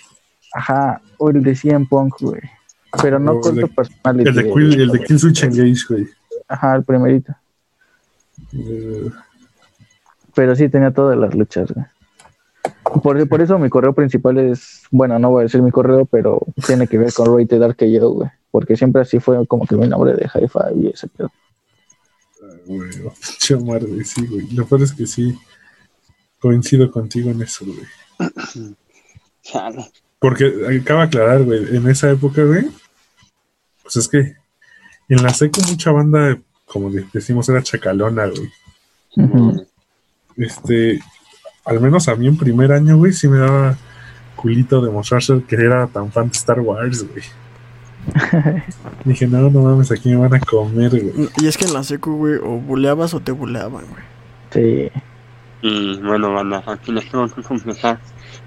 ajá, o el de CM Punk, güey. Pero no O con el tu de- personality. el de, Kill, el de Kill Switch Engage, güey? Ajá, el primerito. Eh, Pero sí tenía todas las luchas, güey. Por, por eso mi correo principal es, bueno, no voy a decir mi correo, pero tiene que ver con Rated RKO, güey. Porque siempre así fue como que mi nombre de Hi-Fi y ese pedo. güey, oh, güey, sí, güey. Lo peor es que sí, coincido contigo en eso, güey. Porque acaba de aclarar, güey, en esa época, güey, pues es que en la seco mucha banda, como de- decimos, era chacalona, güey. Este, al menos a mí en primer año, güey, sí me daba culito demostrarse que era tan fan de Star Wars, güey. Dije, no, no mames, aquí me van a comer, güey. Y es que en la secu, güey, o buleabas o te buleaban, güey. Sí. Y bueno, banda, aquí les tengo que confesar.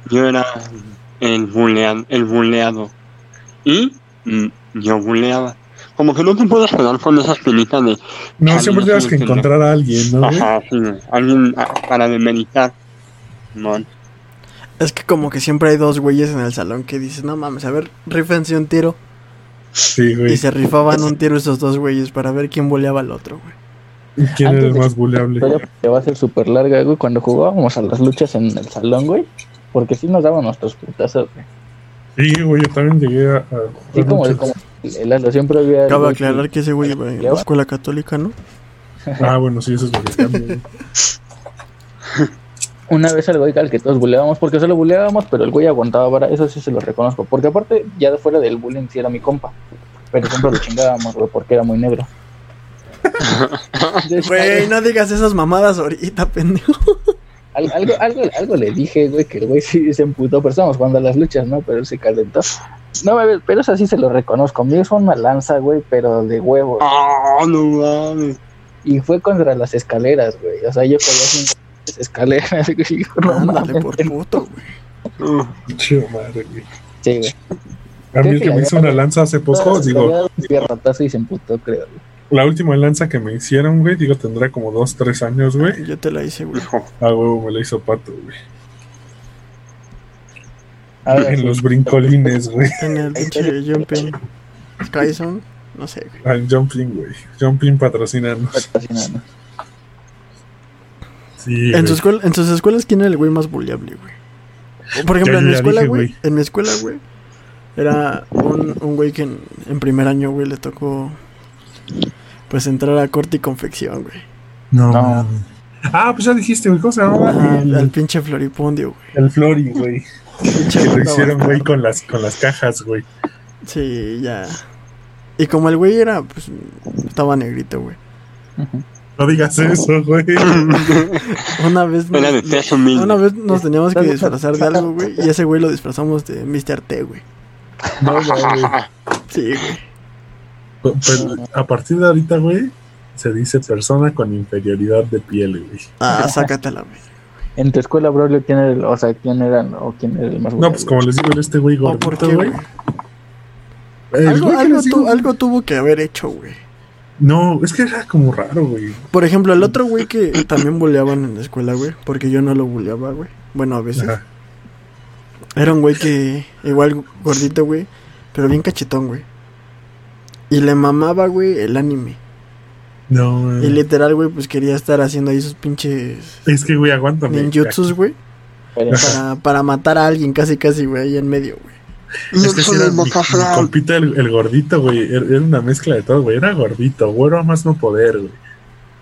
Yo era el, bulea- el buleado. Y mm, yo buleaba. Como que no te puedes quedar con esa espinita de. No, siempre tienes que encontrar a alguien, ¿no? Ajá, sí. Alguien ah, para demeritar. No. Es que como que siempre hay dos güeyes en el salón que dices, no mames, a ver, rifense un tiro. Sí, güey. Y se rifaban un tiro esos dos güeyes para ver quién boleaba al otro, güey. ¿Quién Antes era el más buleable? historia que va a ser súper larga, güey, cuando jugábamos a las luchas en el salón, güey. Porque sí nos daban nuestros putazos, güey. Sí, güey, yo también llegué a. a- Sí, como el Lalo siempre había. Cabe aclarar que ese güey iba en la escuela católica, ¿no? Ah, bueno, sí, eso es lo que cambia, güey. una vez al güey al que todos buleábamos, porque solo buleábamos, pero el güey aguantaba vara, eso sí se lo reconozco. Porque aparte, ya de fuera del bullying sí era mi compa. Pero siempre lo chingábamos, güey, porque era muy negro. Güey, no digas esas mamadas ahorita, pendejo. al- algo, algo, algo le dije, güey, que el güey sí se emputó, pero estábamos jugando a las luchas, ¿no? Pero él se calentó. No, a ver, pero eso sí se lo reconozco. A mí es una lanza, güey, pero de huevos. Ah, no mames. Y fue contra las escaleras, güey. O sea, yo caí en las escaleras, güey. y no mames. por puto, güey. Uh, Chido madre, güey. Sí, güey. A mí el que me hizo una lanza hace poco, digo, y se emputó, creo. la última lanza que me hicieron, güey, digo, tendrá como dos, tres años, güey. Yo te la hice, güey. hijo. A huevo me la hizo pato, güey. Ver, En sí. los brincolines, güey. En el pinche Jumping Skyzone, no sé, güey. Ah, en Jumping, güey. Jumping patrocinanos. Patrocinando. Sí, En, güey. su escuela, en sus escuelas, ¿quién era el güey más bulliable, güey? Por ejemplo, Ya, en mi escuela, dije, güey. güey. En mi escuela, güey. Era un, un güey que en, en primer año, güey, le tocó. Pues entrar a corte y confección, güey. No. No. Ah, pues ya dijiste, güey. ¿Cómo se llamaba? El, pinche floripondio, güey. el Flori, güey. Que lo hicieron, güey, con las, con las cajas, güey. Sí, ya. Y como el güey era, pues, estaba negrito, güey. No digas eso, güey. Una vez, nos, una vez nos teníamos que disfrazar de algo, güey. Y ese güey lo disfrazamos de Mr. T, güey. No, mames. Sí, güey. Pero a partir de ahorita, güey, se dice persona con inferioridad de piel, güey. Ah, sácatela, güey. En tu escuela, Braulio, ¿quién era el, o sea, quién era, o quién era el más No, pues como les digo, este güey ¿O por gordito, qué, güey. Algo, güey algo, tu- tuvo que haber hecho, güey. No, es que era como raro, güey. Por ejemplo, el otro güey que también buleaban en la escuela, güey. Porque yo no lo buleaba, güey. Bueno, a veces. Ajá. Era un güey que, igual gordito, güey. Pero bien cachetón, güey. Y le mamaba, güey, el anime. No, güey. Y literal, güey, pues quería estar haciendo ahí sus pinches Es que, güey, aguántame. ninjutsus, güey. Para, para matar a alguien casi, casi, güey, ahí en medio, güey. Es que sí era mi, mi compita el, el gordito, güey. Era, era una mezcla de todo, güey. Era gordito, güero a más no poder, güey.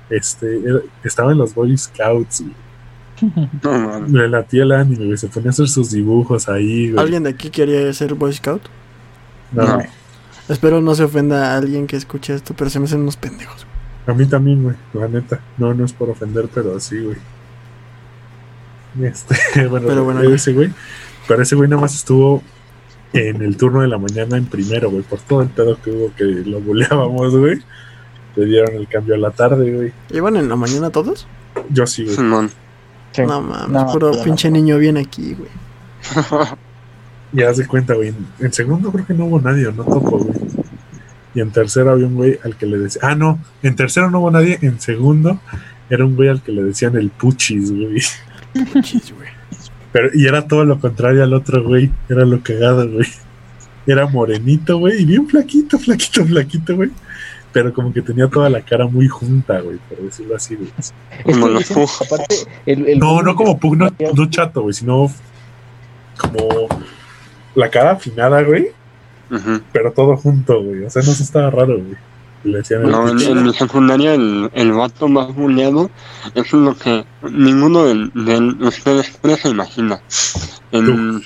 Este, era- estaba en los Boy Scouts, güey. No mames. Le latía el anime, güey. Se ponía a hacer sus dibujos ahí, güey. ¿Alguien de aquí quería ser Boy Scout? No, No. Espero no se ofenda a alguien que escuche esto, pero se me hacen unos pendejos. güey. A mí también, güey. La neta. No, no es por ofender, pero sí, güey. Este, bueno, Pero bueno, ese güey. Pero ese güey nada más estuvo en el turno de la mañana en primero, güey. Por todo el pedo que hubo que lo buleábamos, güey. Le dieron el cambio a la tarde, güey. ¿Iban en la mañana todos? Yo sí, güey. Sí. No mames, No, puro no, pinche no. niño bien aquí, güey. Y haz de cuenta, güey. En, en segundo creo que no hubo nadie, no topo, güey. Y en tercero había un güey al que le decía. Ah, no. En tercero no hubo nadie. En segundo era un güey al que le decían el puchis, güey. Puchis, güey. Pero, y era todo lo contrario al otro, güey. Era lo cagado, güey. Era morenito, güey. Y bien flaquito, flaquito, flaquito, güey. Pero como que tenía toda la cara muy junta, güey, por decirlo así, güey. Dicen, Pug. aparte, el, el No, no como Pug, no, no chato, güey, sino como la cara afinada, güey. Pero todo junto, güey. O sea, no se estaba raro, güey. Y Le decían el No, en, mi secundaria el, el vato más buleado es lo que ninguno de, de ustedes tres se imagina. En,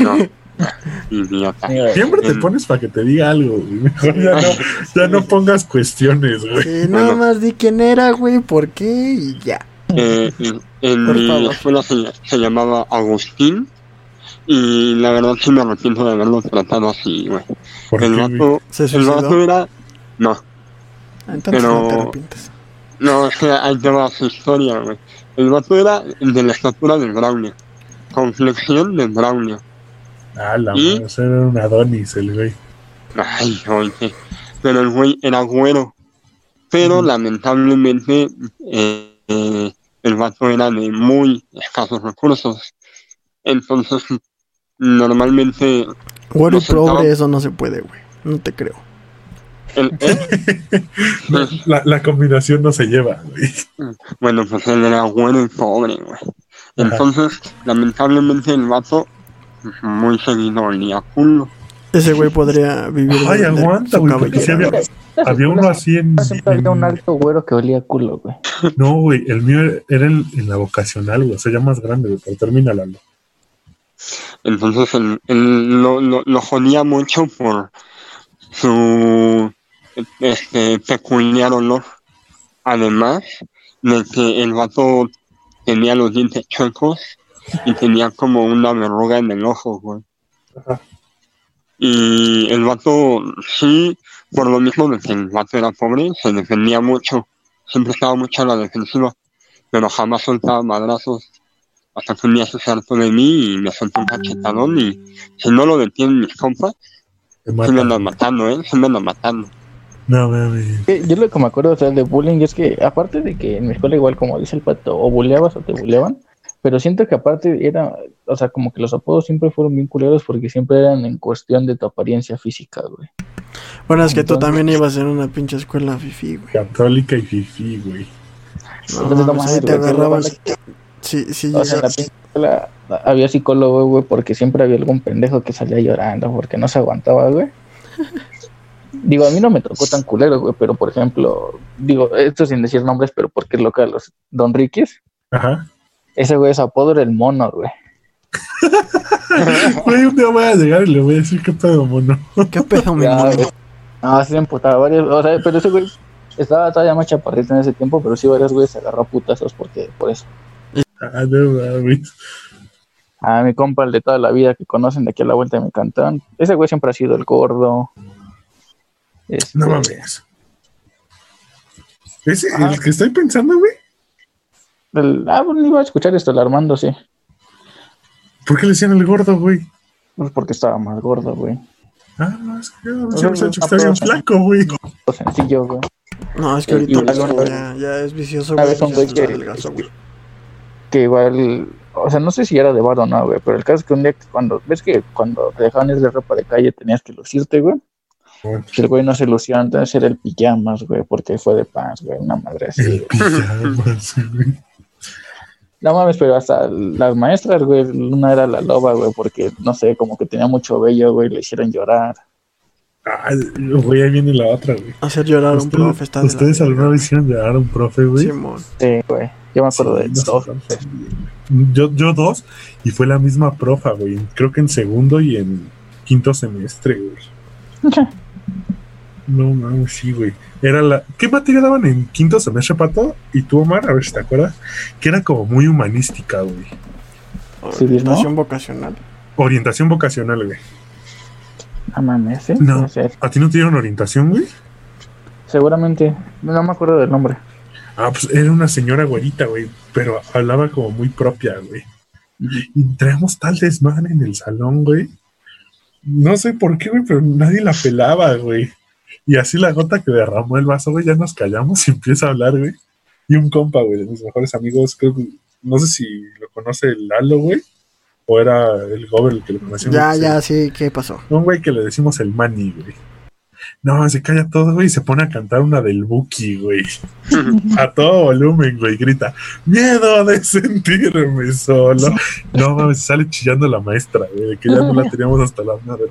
no, idiota. Mira, Siempre te en- pones para que te diga algo, güey. Mejor ya no, ya no pongas cuestiones, güey. Sí, nada Bueno. más di quién era, güey, por qué y ya. Eh, en en Por mi favor. escuela se, se llamaba Agustín y la verdad sí me arrepiento de haberlo tratado así, güey. ¿Por El vato, Se el vato era... No, Ah, Entonces pero- no te arrepientes. no, o sea, ahí te va su historia, güey. El vato era de la estatura del Braulio, con flexión del Braulio. Ah, la ¿Y? madre, o sea, era un Adonis el güey. Ay, oye. Pero el güey era güero. Pero lamentablemente eh, eh, el vato era de muy escasos recursos. Entonces, normalmente Güero y pobre, eso no se puede, güey. No te creo. La, la combinación no se lleva, güey. bueno, pues él era güero y pobre, güey. Entonces, lamentablemente el vato muy seguido olía culo. Ese güey podría vivir. Ay, aguanta, güey, porque cabellera, había, uno así en. Siempre había un alto güero que olía culo, güey. no, güey, el mío era en, en la vocacional, güey, o sea, ya más grande, güey, pero termina la Entonces él, él lo, lo, lo jodía mucho por su este, peculiar olor. Además de que el vato tenía los dientes chuecos y tenía como una verruga en el ojo, güey. Ajá. Y el vato, sí, por lo mismo de que el vato era pobre, se defendía mucho. Siempre estaba mucho a la defensiva, pero jamás soltaba madrazos hasta que un día se hartó de mí y me soltó un cachetadón y si no lo detienen mis compas, se me andan matando, ¿eh? Se me andan matando. No, mames. Yo lo que me acuerdo, o sea, de bullying es que, aparte de que en mi escuela, igual como dice el pato, o bulleabas o te bulleaban, pero siento que aparte era, o sea, como que los apodos siempre fueron bien culeros porque siempre eran en cuestión de tu apariencia física, güey. Bueno, es que tú también ibas en una pinche escuela fifi, güey. Católica y fifi, güey. No, Entonces, no mames, ahí te agarrabas. Pero Sí, sí, O sea, en la llegas- pinche escuela había psicólogo, güey, porque siempre había algún pendejo que salía llorando porque no se aguantaba, güey. Digo, a mí no me tocó tan culero, güey, pero por ejemplo, digo, esto sin decir nombres, pero porque es local, los Don Riquis, Ajá. ese güey, su apodo era el mono, güey. Güey, un día voy a llegar y le voy a decir qué pedo, mono. ¿Qué pedo, mi mono? güey. No, sí me emputaba varios, o sea, pero ese güey estaba todavía más chaparrito en ese tiempo, pero sí varios güeyes se agarró a putazos porque, por eso. Ah, no, mames. A mi compa, el de toda la vida que conocen de aquí a la vuelta de mi cantón, ese güey siempre ha sido el gordo. Este, No mames. ¿Es Ajá. el que estoy pensando, güey? el- ah, bueno, iba a escuchar esto, el Armando, sí. ¿Por qué le decían el gordo, güey? Pues porque estaba más gordo, güey. Ah, no, es que está bien flaco, güey. Lo sencillo, güey. No, es que ahorita ya, ya es vicioso, Una güey. vez un ya güey se que- adelgazó, güey. Que igual, o sea, no sé si era de bar o no, güey, pero el caso es que un día, cuando, ves que cuando te dejaban ir de ropa de calle tenías que lucirte, güey. Si el güey no se lució, entonces era el pijamas, güey, porque fue de paz, güey, una madre así. El pijamas, güey. No mames, pero hasta las maestras, güey, una era la loba, güey, porque, no sé, como que tenía mucho vello, güey, le hicieron llorar. Ah, güey, ahí viene la otra, güey. Hacer llorar a un ¿Ustedes, profe está ¿ustedes alguna vez hicieron llorar a un profe, güey? Simón. Sí, güey, yo me acuerdo Sí, de también. Yo, yo dos, y fue la misma profa, güey. Creo que en segundo y en quinto semestre, güey. No mames, sí, güey. Era la. ¿Qué materia daban en quinto semestre, pato? Y tú, Omar, a ver si te acuerdas. Que era como muy humanística, güey. Orientación vocacional. Orientación vocacional, güey. No mames, sí. No. ¿A ti no te dieron orientación, güey? Seguramente, no me acuerdo del nombre. Ah, pues era una señora güerita, güey. Pero hablaba como muy propia, güey. Y traíamos tal desmadre en el salón, güey. No sé por qué, güey, pero nadie la pelaba, güey. Y así la gota que derramó el vaso, güey, ya nos callamos y empieza a hablar, güey. Y un compa, güey, de mis mejores amigos, creo que, no sé si lo conoce el Lalo, güey, o era el Gober el que lo conoció. Ya, ya, sí, ¿qué pasó? Un güey que le decimos el Manny, güey. No, se calla todo, güey, y se pone a cantar una del Buki, güey. A todo volumen, güey, grita, miedo de sentirme solo. No mames, sale chillando la maestra, güey, de que ya no la teníamos hasta la madre.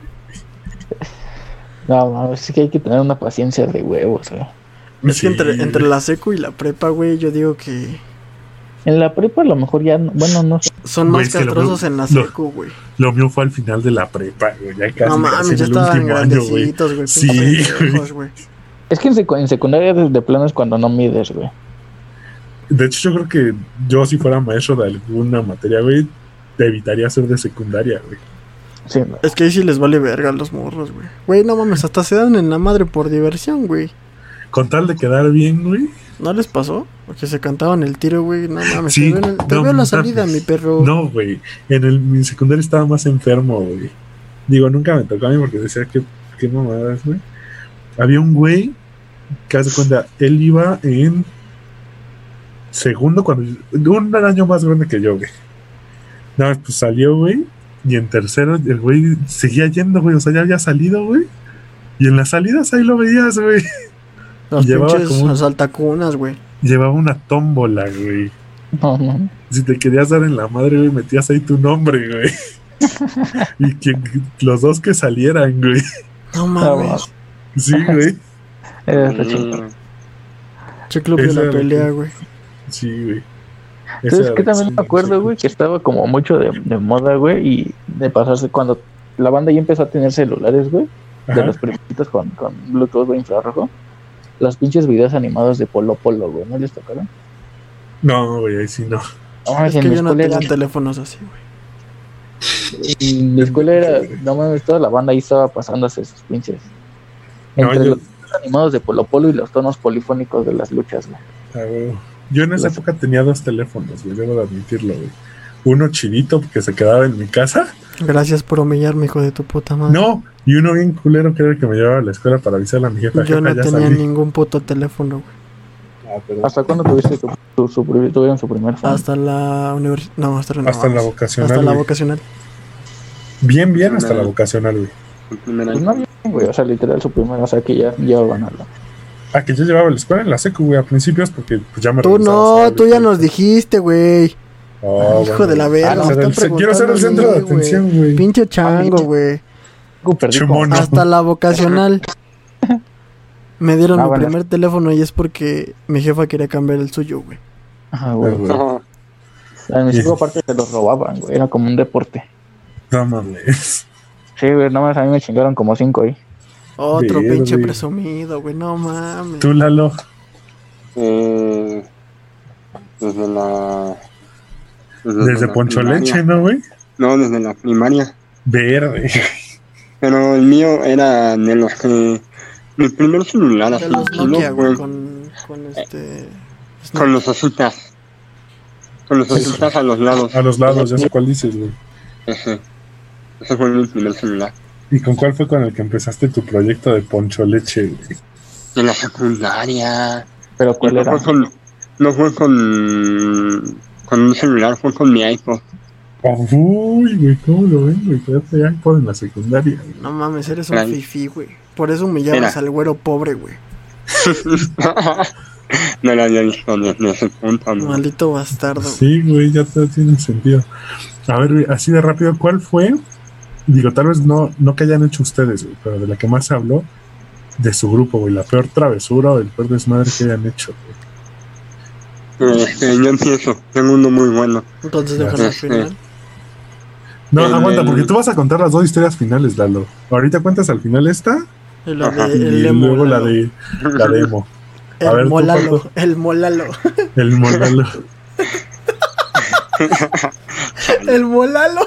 No, mames, sí que hay que tener una paciencia de huevos, güey. Es que entre, entre la secu y la prepa, güey, yo digo que En la prepa a lo mejor ya, no- bueno, no sé. son Güey, más castrosos en la secu, güey. Lo mío fue al final de la prepa, güey, ya casi, No mames, en ya el estaban último año, güey. grandecitos, güey. Sí, güey. Es que en, secu- en secundaria de, de plano es cuando no mides, güey. De hecho, yo creo que yo si fuera maestro de alguna materia, güey, te evitaría ser de secundaria, güey. Sí, no. Es que ahí sí les vale verga a los morros, güey. Güey, no mames, hasta se dan en la madre por diversión, güey. Con tal de quedar bien, güey. ¿No les pasó? Porque se cantaban el tiro, güey. No mames, Sí, te veo, en el- te no veo la mames. salida, mi perro. No, güey. En el mi secundario estaba más enfermo, güey. Digo, nunca me tocó a mí porque decía que qué mamadas, güey. Había un güey que hace cuenta, él iba en segundo cuando un año más grande que yo, güey. No, pues salió, güey. Y en tercero el güey seguía yendo, güey. O sea, ya había salido, güey. Y en las salidas ahí lo veías, güey. Los llevaba pinches como un- asaltacunas, güey. Llevaba una tómbola, güey. No, no. Si te querías dar en la madre, güey, metías ahí tu nombre, güey. y que los dos que salieran, güey. No mames. Sí, güey. Era. Mm, Chiclo vio Esa la pelea, que- güey. Sí, güey. Esa ¿Sabes era qué la también sí, me acuerdo, sí. güey? Que estaba como mucho de, de moda, güey, y de pasarse cuando la banda ya empezó a tener celulares, güey, de los primeritos con, con Bluetooth, güey, infrarrojo. Los pinches videos animados de Polo Polo, güey, ¿no les tocaron? No, güey, ahí sí no. No mames, Es en que mi yo no escuela tenía era, teléfonos así, güey. en mi escuela era, no mames, toda la banda ahí estaba pasándose sus pinches. No, Entre yo- los videos animados de Polo Polo y los tonos polifónicos de las luchas, güey. Ah, güey. Yo en esa Los- época tenía dos teléfonos, güey, debo de admitirlo, güey. Uno chinito que se quedaba en mi casa. Gracias por humillarme, hijo de tu puta madre. No, y uno bien culero que era el que me llevaba a la escuela para avisarle a mi jefa. Yo "Jefa, no ya tenía salí". ningún puto teléfono, güey. Ah. ¿Hasta cuándo tuviste tu, tu- su, tuvieron su primer fan? Hasta la universidad. No, hasta, no, Hasta la vocacional. Hasta la güey. vocacional. Bien, bien hasta No. la vocacional, güey. Pues no bien, güey, o sea, literal su primer, o sea, que ya llevaban a la... Ah, que yo llevaba a la escuela en la secu, güey, a principios, porque pues ya me Tú no, tú ya nos dijiste, güey. Oh, Hijo bueno. de la verga, Ah, ce- Quiero ser el centro de atención, güey. Pinche chango, güey. Perdí como-. Hasta la vocacional. Me dieron Ah, mi bueno. primer teléfono y es porque mi jefa quería cambiar el suyo, güey. Ajá, güey. Ah, güey. Ajá. A mis hijos aparte se los robaban, güey, era como un deporte. No mames. Sí, güey, nomás a mí me chingaron como cinco ahí. Otro pinche presumido, güey. No mames. Tú, Lalo. Eh, desde la. Desde la Poncho primaria. Leche, ¿no, güey? No, desde la primaria. Verde. Pero el mío era de los que. Mi primer celular así los Nokia, güey, con, con este... con los ositas. Con los ositas a los lados. A los lados, ya sé cuál dices, güey. Ese. Ese fue mi primer celular. ¿Y con cuál fue con el que empezaste tu proyecto de Poncho Leche, güey? De la secundaria. Pero ¿cuál no era? fue con. No fue con. Con un celular, fue con mi iPod. Uy, güey, ¿cómo lo ven, güey? Ya por en la secundaria, güey. No mames, eres un fifi, güey. Por eso humillabas Mira. al güero pobre, güey. no desde ese punto, ¿no? Maldito bastardo. Sí, güey, ya todo tiene sentido. A ver, güey, así de rápido, ¿cuál fue? Digo, tal vez no, no que hayan hecho ustedes, güey, pero de la que más se habló de su grupo, güey, la peor travesura o el peor desmadre que hayan hecho, güey. Pero, este, yo empiezo. Tengo uno muy bueno. Entonces déjalo al Este, final. No, El- aguanta, el- porque tú vas a contar las dos historias finales, Lalo. Ahorita cuentas al final esta Y y el emo, luego la de la de emo. a ver, tú, molalo, el molalo. El molalo. El molalo.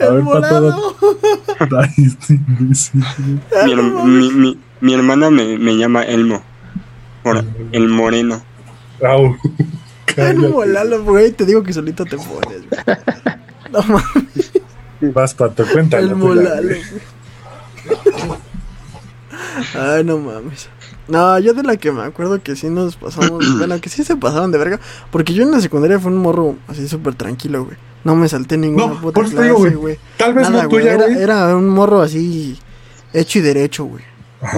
A El ver, molalo. Ay, este imbécil. mi, mi, mi, mi hermana me, me llama Elmo. Por el moreno. Au. Cállate. molalo, güey. Te digo que solito te pones, güey. No mames. Vas, Pato, cuéntalo. El molalo. Ay, no mames. No, yo de la que me acuerdo que sí nos pasamos, bueno, que sí se pasaron de verga, porque yo en la secundaria fue un morro así súper tranquilo, güey. No me salté ninguna No, puta clase, digo, güey. Tal vez Nada, no tuya, Era, güey. era un morro así hecho y derecho, güey.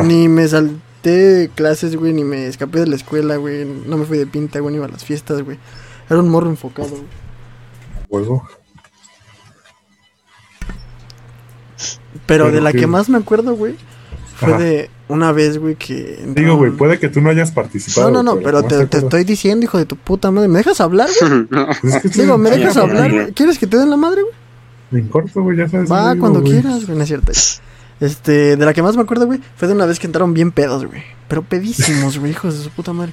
Ni me salté clases, güey, ni me escapé de la escuela, güey. No me fui de pinta, güey, ni iba a las fiestas, güey. Era un morro enfocado, güey. Juego. Pero, de la que- que más me acuerdo, güey, fue Ajá. de una vez, güey, que... Digo, güey, puede que tú no hayas participado. No, no, no, pero te, estoy diciendo, hijo de tu puta madre. ¿Me dejas hablar, güey? Pues es que Digo, ¿me dejas hablar? güey? ¿Quieres que te den la madre, güey? En corto, güey, ya sabes. Va, cuando quieras, güey, no es cierto. Este, de la que más me acuerdo, güey, fue de una vez que entraron bien pedos, güey. Pero pedísimos, güey, hijos de su puta madre.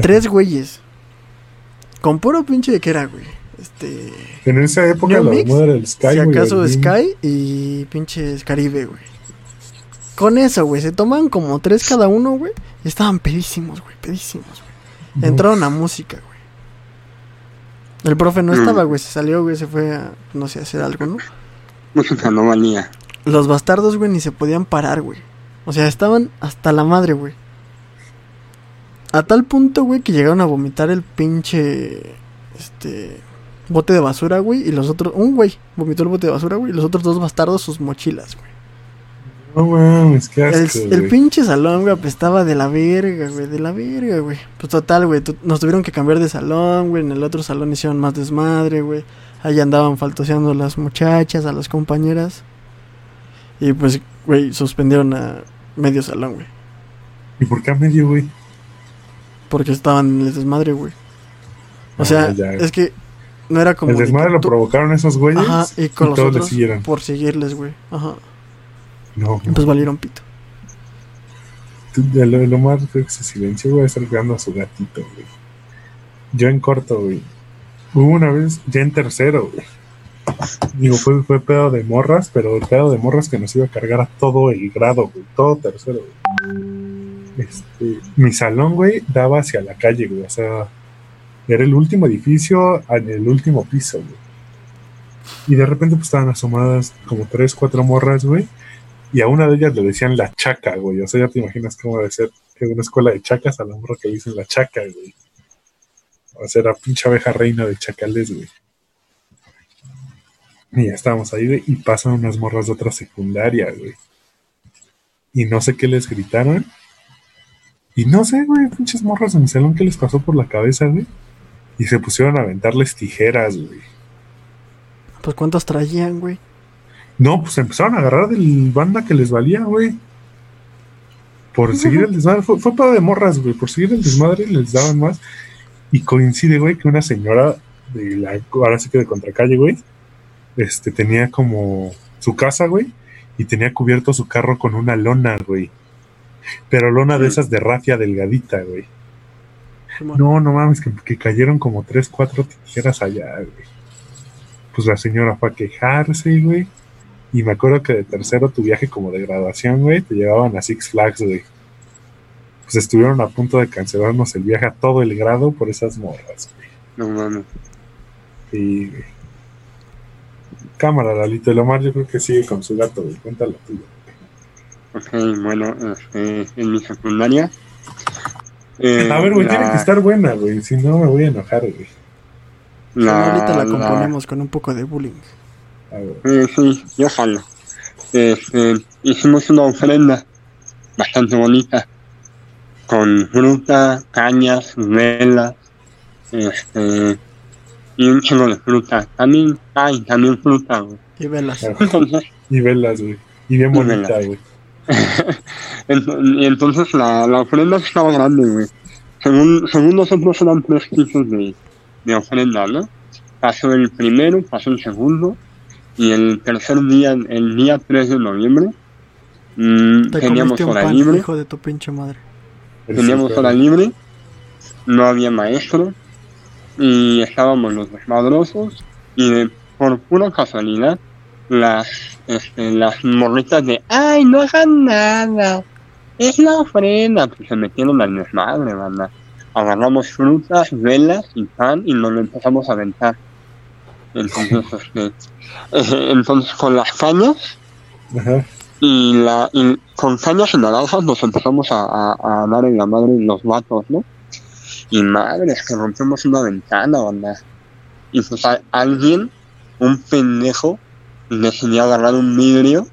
Tres güeyes. Con puro pinche de que era, güey. Este. En esa época la Mix, moda era el Sky, si acaso Sky y pinches Caribe, güey. Con eso, güey, se toman como tres cada uno, güey. Y estaban pedísimos, güey, pedísimos, güey. Entraron a música, güey. El profe no Mm. estaba, güey, se salió, güey, se fue a, no sé, a hacer algo, ¿no? Música no valía. Los bastardos, güey, ni se podían parar, güey. O sea, estaban hasta la madre, güey. A tal punto, güey, que llegaron a vomitar el pinche. Este. Bote de basura, güey. Y los otros. Un güey vomitó el bote de basura, güey. Y los otros dos bastardos sus mochilas, güey. No mames, qué El, asco, el güey. pinche salón, güey, apestaba de la verga, güey, de la verga, güey. Pues total, güey, nos tuvieron que cambiar de salón, güey. En el otro salón hicieron más desmadre, güey. Ahí andaban faltoseando las muchachas, a las compañeras. Y pues, güey, suspendieron a medio salón, güey. ¿Y por qué a medio, güey? Porque estaban en el desmadre, güey. O Ah, sea, ya. es que no era como. El de desmadre lo provocaron esos güeyes. Ajá, y con los todos otros siguieron. por seguirles, güey. Ajá. No, Y pues valieron pito. Lo, lo más creo que se silenció, güey, estar cuidando a su gatito, güey. Yo en corto, güey. Hubo una vez, ya en tercero, güey. Digo, fue, pedo de morras, pero el pedo de morras que nos iba a cargar a todo el grado, güey. Todo tercero, güey. Este, mi salón, güey, daba hacia la calle, güey. O sea, era el último edificio en el último piso, güey. Y de repente, pues estaban asomadas como tres, cuatro morras, güey. Y a una de ellas le decían la chaca, güey. O sea, ya te imaginas cómo debe ser que una escuela de chacas a la morra que le dicen la chaca, güey. O sea, era pinche abeja reina de chacales, güey. Y ya estábamos ahí, güey, y pasan unas morras de otra secundaria, güey. Y no sé qué les gritaron. Y no sé, güey, pinches morras en mi salón, ¿qué les pasó por la cabeza, güey? Y se pusieron a aventarles tijeras, güey. Pues cuántos traían, güey. No, pues empezaron a agarrar del banda que les valía, güey. Por seguir el desmadre. Fue, fue pedo de morras, güey. Por seguir el desmadre les daban más. Y coincide, güey, que una señora de la. Ahora sí que de contracalle, güey. Este tenía como su casa, güey. Y tenía cubierto su carro con una lona, güey. Pero lona de Mm. esas de rafia delgadita, güey. No, no mames, que, que cayeron como tres, cuatro tijeras allá, güey. Pues la señora fue a quejarse, güey. Y me acuerdo que de tercero tu viaje como de graduación, güey, te llevaban a Six Flags, güey. Pues estuvieron a punto de cancelarnos el viaje a todo el grado por esas morras, güey. No mames. Sí, güey. Cámara, Lalito. El Omar yo creo que sigue con su gato, güey. Cuéntalo tuyo. Ok, bueno, este, en mi secundaria. eh, A ver, güey, la- tiene que estar buena, güey. Si no, me voy a enojar, güey. La, ahorita la la- componemos con un poco de bullying. A ver. Eh, sí, yo jalo. Este, hicimos una ofrenda bastante bonita con fruta, cañas, velas, este, y un chingo de fruta. También, ay, también fruta, güey. Y velas. Entonces, Y velas, güey. Y bien Y bonita, güey. y entonces la, la ofrenda estaba grande, güey. Según, según nosotros eran tres pisos de, de ofrenda, ¿no? Pasó el primero, pasó el segundo, y el tercer día, el día 3 de noviembre, mm, Te teníamos hora pan, libre. hijo de tu pinche madre. Teníamos hora libre, no había maestro y estábamos los desmadrosos y de, por pura casualidad las este, las morritas de ay no hagan nada es la ofrenda pues se metieron al desmadre banda agarramos frutas velas y pan y nos lo empezamos a aventar entonces este eh, entonces con las cañas Ajá. y, la, y con cañas y naranjas nos empezamos a, a, a dar en la madre los vatos, ¿no? Y madre, es que rompimos una ventana, banda. Y pues a- alguien, un pendejo, decidió agarrar un vidrio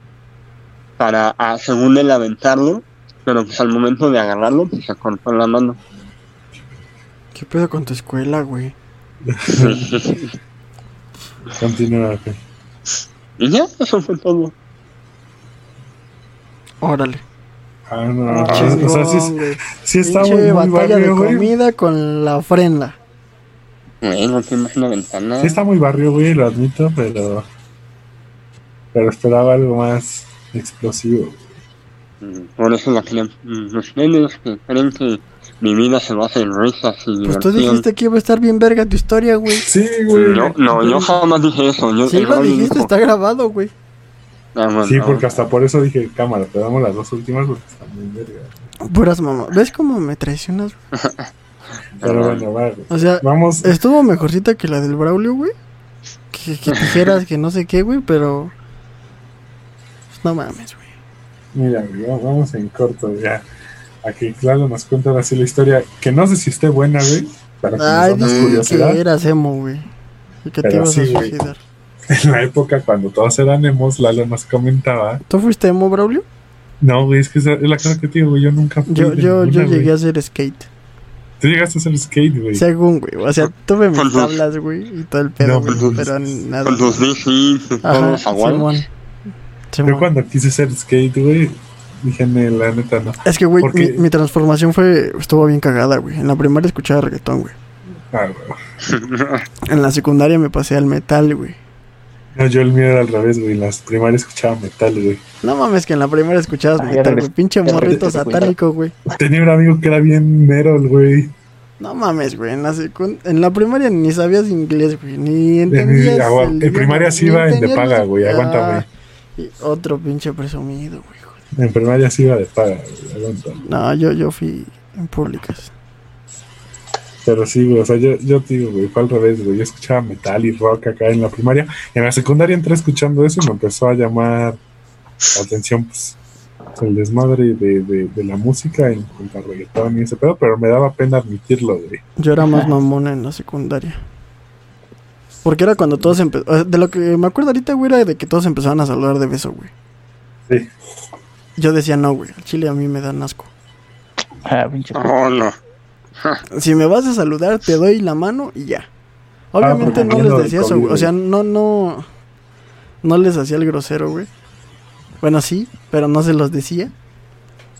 para, a, según él, aventarlo, pero pues al momento de agarrarlo, pues se cortó la mano. ¿Qué pedo con tu escuela, güey? Continúa, güey. y ya, eso fue todo. Órale. Ah, no, Ah, o sea, sí, Chingón, sí está muy, muy batalla de barrio, güey. comida con la ofrenda. Güey, no tienes una ventana. Sí está muy barrio, güey, lo admito, pero... Pero esperaba algo más explosivo. Mm, Por eso la creen. mm, Los nenes que creen que mi vida se basa en risas y Pues tú dijiste que iba a estar bien verga tu historia, güey. Sí, güey. Yo, no, yo jamás dije eso. Yo, Sí lo dijiste, dijo- está grabado, güey. Sí, porque hasta por eso dije, cámara, te damos las dos últimas porque están muy verga. Puras mamá. ¿Ves cómo me traicionas? Pero bueno, va, güey. O sea, Vamos, estuvo mejorcita que la del Braulio, güey. Que, que dijeras que no sé qué, güey, pero. pues, No mames, güey. mira, güey, va- vamos en corto ya. Aquí Claro nos cuenta así la historia, que no sé si esté buena, güey, para que Ay, nos damos curiosidad. que eras emo, güey. Y que te ibas a sí, güey. En la época cuando todos eran emos, Lalo nos comentaba ¿Tú fuiste emo, Braulio? No, güey, es que esa es la cosa que te digo, güey. Yo nunca fui Yo, yo, yo güey. llegué a hacer skate. Tú llegaste a hacer skate, güey. Según, güey. O sea, tuve mis los- tablas, güey, y todo el pedo, No, güey, con los- pero nada. Con los Ajá, todos aguados. Yo cuando quise hacer skate, güey, dije, "Ne, la neta no. Es que, güey, Porque- mi, mi transformación fue, estuvo bien cagada, güey. En la primaria escuchaba reggaetón, güey. Ah, güey. En la secundaria me pasé al metal, güey. No, yo el mío era al revés, güey. En las primarias escuchaba metal, güey. No mames, que en la primaria escuchabas Ah, metal, güey. Pinche morrito güey. satánico, güey. Tenía un amigo que era bien metal, güey. No mames, güey. En la, secund- en la primaria ni sabías inglés, güey. Ni En, entendías. agua- el en idioma, primaria sí iba en de paga, los- güey. Aguántame. Ah, y otro pinche presumido, güey. En primaria sí iba de paga, güey. Aguántame. No, yo, yo fui en públicas. Pero sí, güey. O sea, yo, yo te digo, güey, fue al revés, güey. Yo escuchaba metal y rock acá en la primaria. Y en la secundaria entré escuchando eso y me empezó a llamar la atención, pues, el desmadre de, de, de la música en cuanto a reggaetón y ese pedo. Pero me daba pena admitirlo, güey. Yo era más mamona en la secundaria. Porque era cuando todos empezaron. De lo que me acuerdo ahorita, güey, era de que todos empezaban a saludar de beso, güey. Sí. Yo decía no, güey. Al chile a mí me dan asco. Ah, pinche. Oh, no. Si me vas a saludar, te doy la mano y ya. Obviamente Ah, no les decía eso, güey. O sea, no, no. No les hacía el grosero, güey. Bueno, sí, pero no se los decía.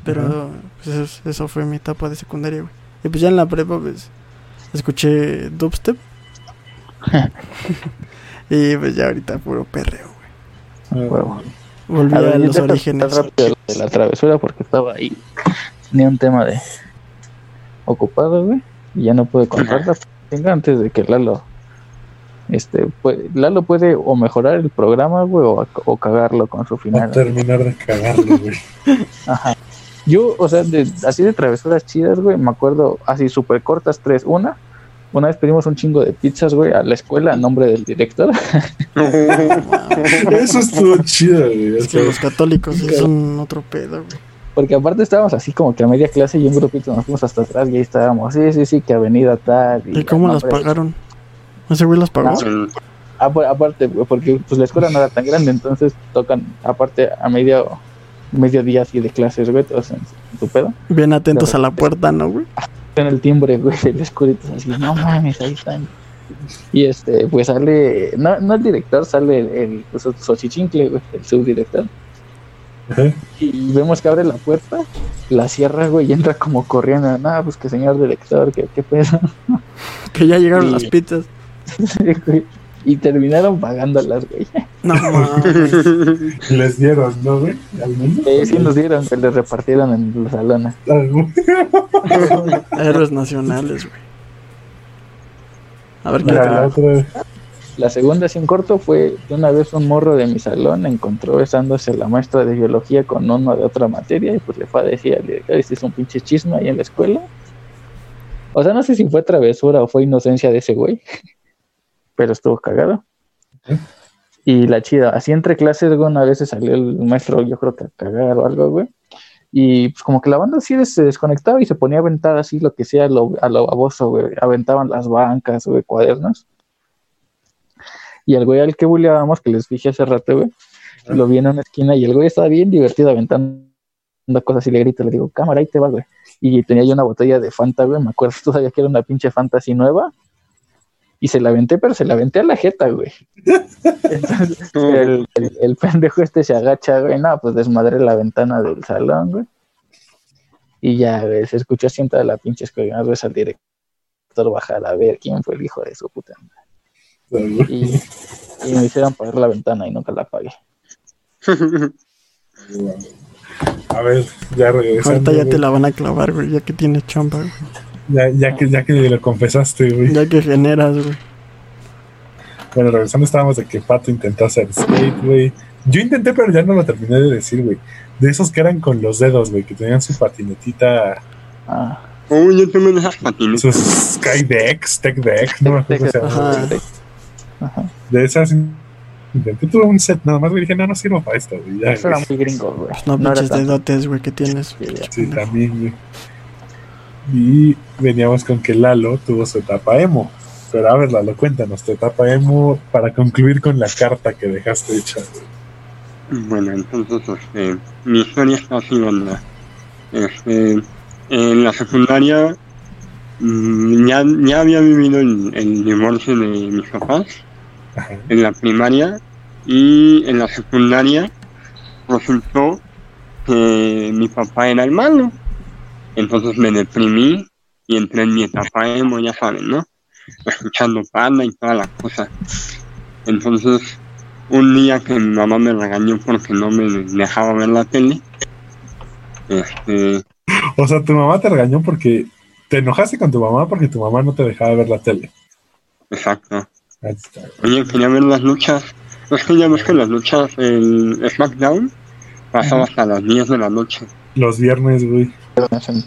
Pero pues, eso, eso fue mi etapa de secundaria, güey. Y pues ya en la prepa, pues, escuché dubstep. y pues ya ahorita puro perreo, güey. Huevo. Volví A a, ver, los deja orígenes. rápido de la travesura porque estaba ahí. Tenía un tema de ocupado, güey. Y ya no pude contarla. Venga, antes de que Lalo. Este, puede, Lalo puede o mejorar el programa, güey, o, o cagarlo con su A final. terminar de cagarlo, güey. Ajá. Yo, o sea, de- así de travesuras chidas, güey, me acuerdo así súper cortas, tres. Una, una vez pedimos un chingo de pizzas, güey, a la escuela a nombre del director. Eso estuvo chido, güey. o Es que los católicos son otro pedo, güey. Porque aparte estábamos así como que a media clase y un grupito nos fuimos hasta atrás y ahí estábamos, sí, sí, sí, que avenida tal. ¿Y cómo a las pagaron? ¿Ese güey las pagó? Sí. Ah, pues, aparte, porque pues la escuela no era tan grande, entonces tocan aparte a medio mediodía así de clases, güey, todos en, en tu pedo. Bien atentos a la puerta, ¿no, güey? En el timbre, güey, el escurito así, no mames, ahí están. Y este, pues sale, no, no el director, sale el, el pues, Xochichincle, güey, el subdirector. Ajá. Y vemos que abre la puerta, la cierra, güey, y entra como corriendo. Nada, pues que señor director, que qué pedo. Que ya llegaron las pizzas. Güey. y terminaron pagándolas, güey. No mames. Les dieron, ¿no, güey? Al menos. Eh, sí nos dieron, que les repartieron en los salones. Héroes nacionales, güey. A ver qué Mira, tal. La segunda, en corto, fue que una vez un morro de mi salón encontró besándose a la maestra de biología con uno de otra materia y pues le fue a decir al director, este es un pinche chisme ahí en la escuela. O sea, no sé si fue travesura o fue inocencia de ese güey, pero estuvo cagado. Y la chida, así entre clases, una vez se salió el maestro, yo creo que a cagar o algo, güey. Y pues como que la banda así se desconectaba y se ponía a aventar así lo que sea lo, a lo baboso, güey. Aventaban las bancas, güey, cuadernos. Y el güey al que bulleábamos, que les dije hace rato, güey, lo vi en una esquina y el güey estaba bien divertido aventando cosas y le grito, le digo, cámara, ahí te va, güey. Y tenía yo una botella de Fanta, güey, me acuerdo todavía que era una pinche Fanta así nueva. Y se la aventé, pero se la aventé a la jeta, güey. Entonces, el, el, el pendejo este se agacha, güey, no, pues desmadré la ventana del salón, güey. Y ya, güey, se escuchó así en toda la pinche escuela, al director bajar a ver quién fue el hijo de su puta madre. Y, y me hicieron pagar la ventana y nunca la pagué. A ver, ya regresando. Ahorita ya te la van a clavar, güey, ya que tienes chamba, güey. Ya, ya que, ya que lo confesaste, güey. Ya que generas, güey. Bueno, regresando estábamos de que Pato intentó hacer skate, güey. Yo intenté, pero ya no lo terminé de decir, güey. De esos que eran con los dedos, güey, que tenían su patinetita, Ah, Uy, yo también esas patinetas. sus Skydex, Tech Deck, no me acuerdo cómo se llama. Ajá. De esas intenté tuve un set nada más, güey. Dije, no, no sirvo para esto, güey. Ya, Eso era muy gringo, güey. No, No pinches dedotes, güey, que tienes. Sí, también, güey. Y veníamos con que Lalo tuvo su etapa emo. Pero a ver, Lalo, cuéntanos tu etapa emo para concluir con la carta que dejaste hecha, güey. Bueno, entonces, este, mi historia está así, banda. Este, en la secundaria mm, ya, ya había vivido el, el divorcio de mis papás Ajá. en la primaria y en la secundaria resultó que mi papá era el malo. Entonces me deprimí y entré en mi etapa emo, ya saben, ¿no? Escuchando panda y todas las cosas. Entonces, un día que mi mamá me regañó porque no me dejaba ver la tele, este, O sea, tu mamá te regañó porque te enojaste con tu mamá porque tu mamá no te dejaba ver la tele. exacto. Oye, quería ver las luchas. Es que ya ves que las luchas, el SmackDown, pasaba hasta las 10 de la noche. Los viernes, güey. En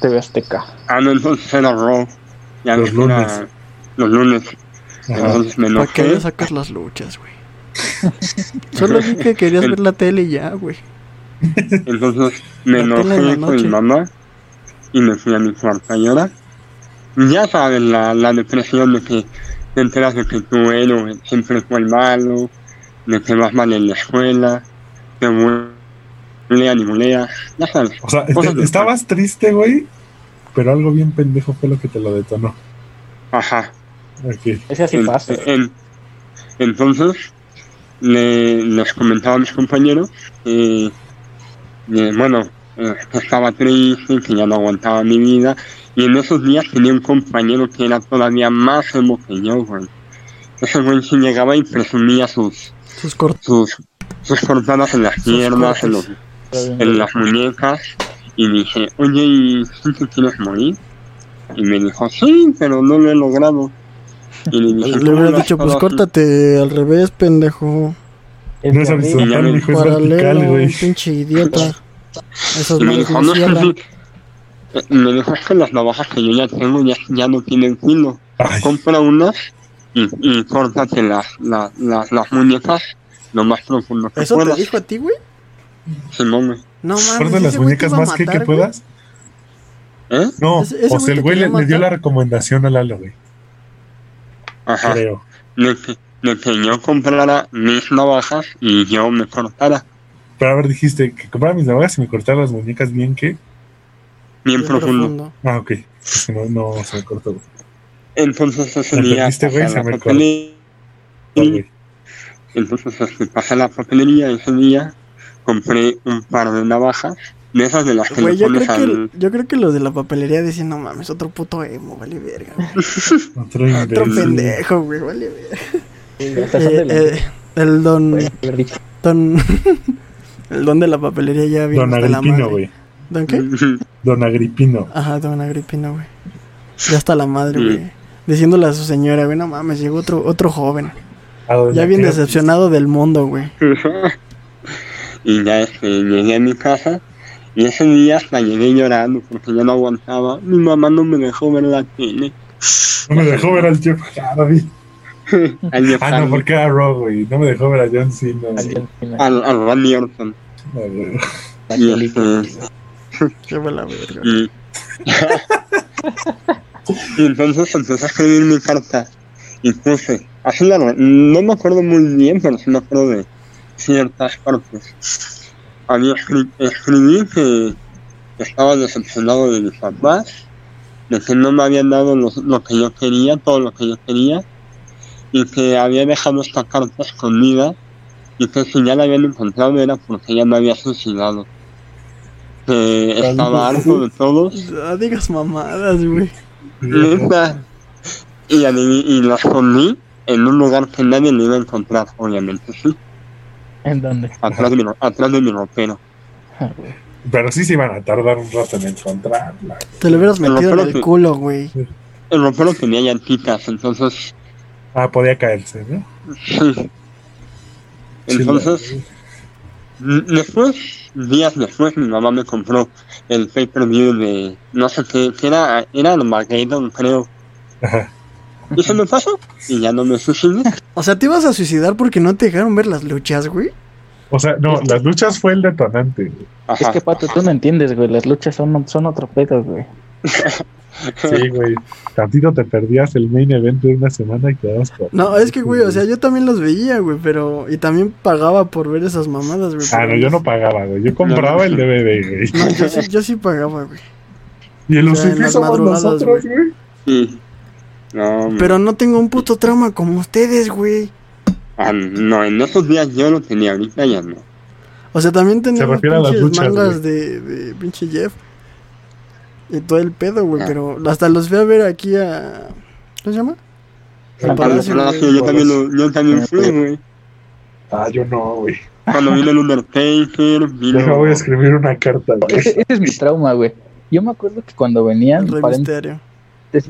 TV Azteca. Ah, no, entonces era Raw. Ya Los que era lunes. los lunes. Entonces me ¿Para qué sacas las luchas, güey? Solo vi que querías ver la tele y ya, güey. Entonces me en enojé con mi noche. mamá y me fui a mi cuarto a llorar. Ya saben, la, la depresión de que te enteras de que tu héroe siempre fue el malo, de que vas mal en la escuela, te bulean y buleas, ya sabes. O sea, cosas te- de- estabas triste, güey, pero algo bien pendejo fue lo que te lo detonó. Ajá. Ese así En- pasa. en- entonces, le, les comentaba a mis compañeros que, que, bueno, eh, que estaba triste, que ya no aguantaba mi vida. Y en esos días tenía un compañero que era todavía más emo que yo, güey. Ese güey sí llegaba y presumía sus, Sus sus, sus cortadas en las Sus piernas, en, los, en las muñecas. Y dije, oye, ¿y si te quieres morir? Y me dijo, sí, pero no lo he logrado. Y le dije, Le "¿Cómo hubieras lo has dicho, pues logrado?". córtate al revés, pendejo. Es No es horizontal, es vertical, Paralelo, güey. pinche idiota. Y me dijo, no sí". Me dijo, es que las navajas que yo ya tengo ya, ya no tienen filo. Ay, Compra unas y, y córtate las, las, las, las muñecas lo más profundo que ¿Eso te puedas. dijo a ti, güey? Güey. No mames. corta las güey muñecas más que, que güey. puedas. ¿Eh? No, Ese- ese o güey sea, el güey le, dio la recomendación a Lalo, güey. Ajá. Creo. De que, de que yo comprara mis navajas y yo me cortara Pero a ver, dijiste que comprara mis navajas y me cortara las muñecas bien que. Bien Bien profundo. Ah, ok. No, no se me cortó. güey. Entonces ese ¿Me día entendiste, güey? pasé a Se la me papelería. güey. Entonces este, pasé a la papelería ese día, compré un par de navajas, de esas de las que Güey, le yo pones creo, que, yo creo que los de la papelería decían, no mames, otro puto emo, vale verga. Otro pendejo, güey, vale verga. Eh, eh, el don, el don de la papelería ya vino Don madre. güey. ¿Don qué? Don Agripino. Ajá, don Agripino, güey. Ya está la madre, güey. Diciéndole a su señora, güey, no mames, llegó otro, otro joven. Ya bien decepcionado del mundo, güey. y ya este, llegué a mi casa y ese día hasta llegué llorando porque ya no aguantaba. Mi mamá no me dejó ver la tele. No me dejó ver al tío Jeff Ah, no, porque era Raw, güey. No me dejó ver a John Cena. al, al Randy Orton. Y, este, Qué verga. y, y entonces empecé a escribir mi carta y puse, así la, no me acuerdo muy bien, pero sí me acuerdo de ciertas partes. Había escri- escribí que estaba decepcionado de mis papás, de que no me habían dado lo, lo que yo quería, todo lo que yo quería, y que había dejado esta carta escondida y que si ya la habían encontrado era porque ya me había suicidado. Que estaba harto de todos No digas mamadas, güey. Neta. Y, y la escondí en un lugar que nadie le iba a encontrar, obviamente, sí. ¿En dónde? Atrás de mi, atrás de mi ropero. Ah. Pero sí se iban a tardar un rato en encontrarla. Te lo hubieras metido en el que- culo, güey. El ropero tenía llantitas, entonces. Ah, podía caerse, ¿no? Sí. Entonces, después, días después, mi mamá me compró el pay-per-view de. No sé qué, que era, era Armageddon, creo. Ajá. Y se me pasó. Y ya no me suicidé. O sea, te ibas a suicidar porque no te dejaron ver las luchas, güey. O sea, no, las luchas fue el detonante. Ajá. Es que, Pato, tú no entiendes, güey. Las luchas son, son otro pedo, güey. Sí, güey. Tantito te perdías el main event de una semana y quedabas por. No, es que, güey, o sea, yo también los veía, güey, pero... Y también pagaba por ver esas mamadas, güey. Ah, no, yo no pagaba, güey. Yo compraba el DVD, güey. No, yo sí, yo sí pagaba, güey. Y el O sea, en Lucifer las somos nosotros, güey. Sí. No, Pero no tengo un puto trauma como ustedes, güey. ah, no, en esos días yo lo tenía, ahorita ya no. O sea, también teníamos las pinches luchas, mangas de pinche Jeff. Y todo el pedo, güey, Ah. pero hasta los fui a ver aquí a... ¿Cómo se llama? Al Al Palacio, Palacio, güey. yo también, lo- yo también fui, güey. Ah, yo no, güey. Cuando vino el Undertaker, vino... Yo voy a escribir una carta, güey. Ese, ese es mi trauma, güey. Yo me acuerdo que cuando venían, El Rey Misterio. de,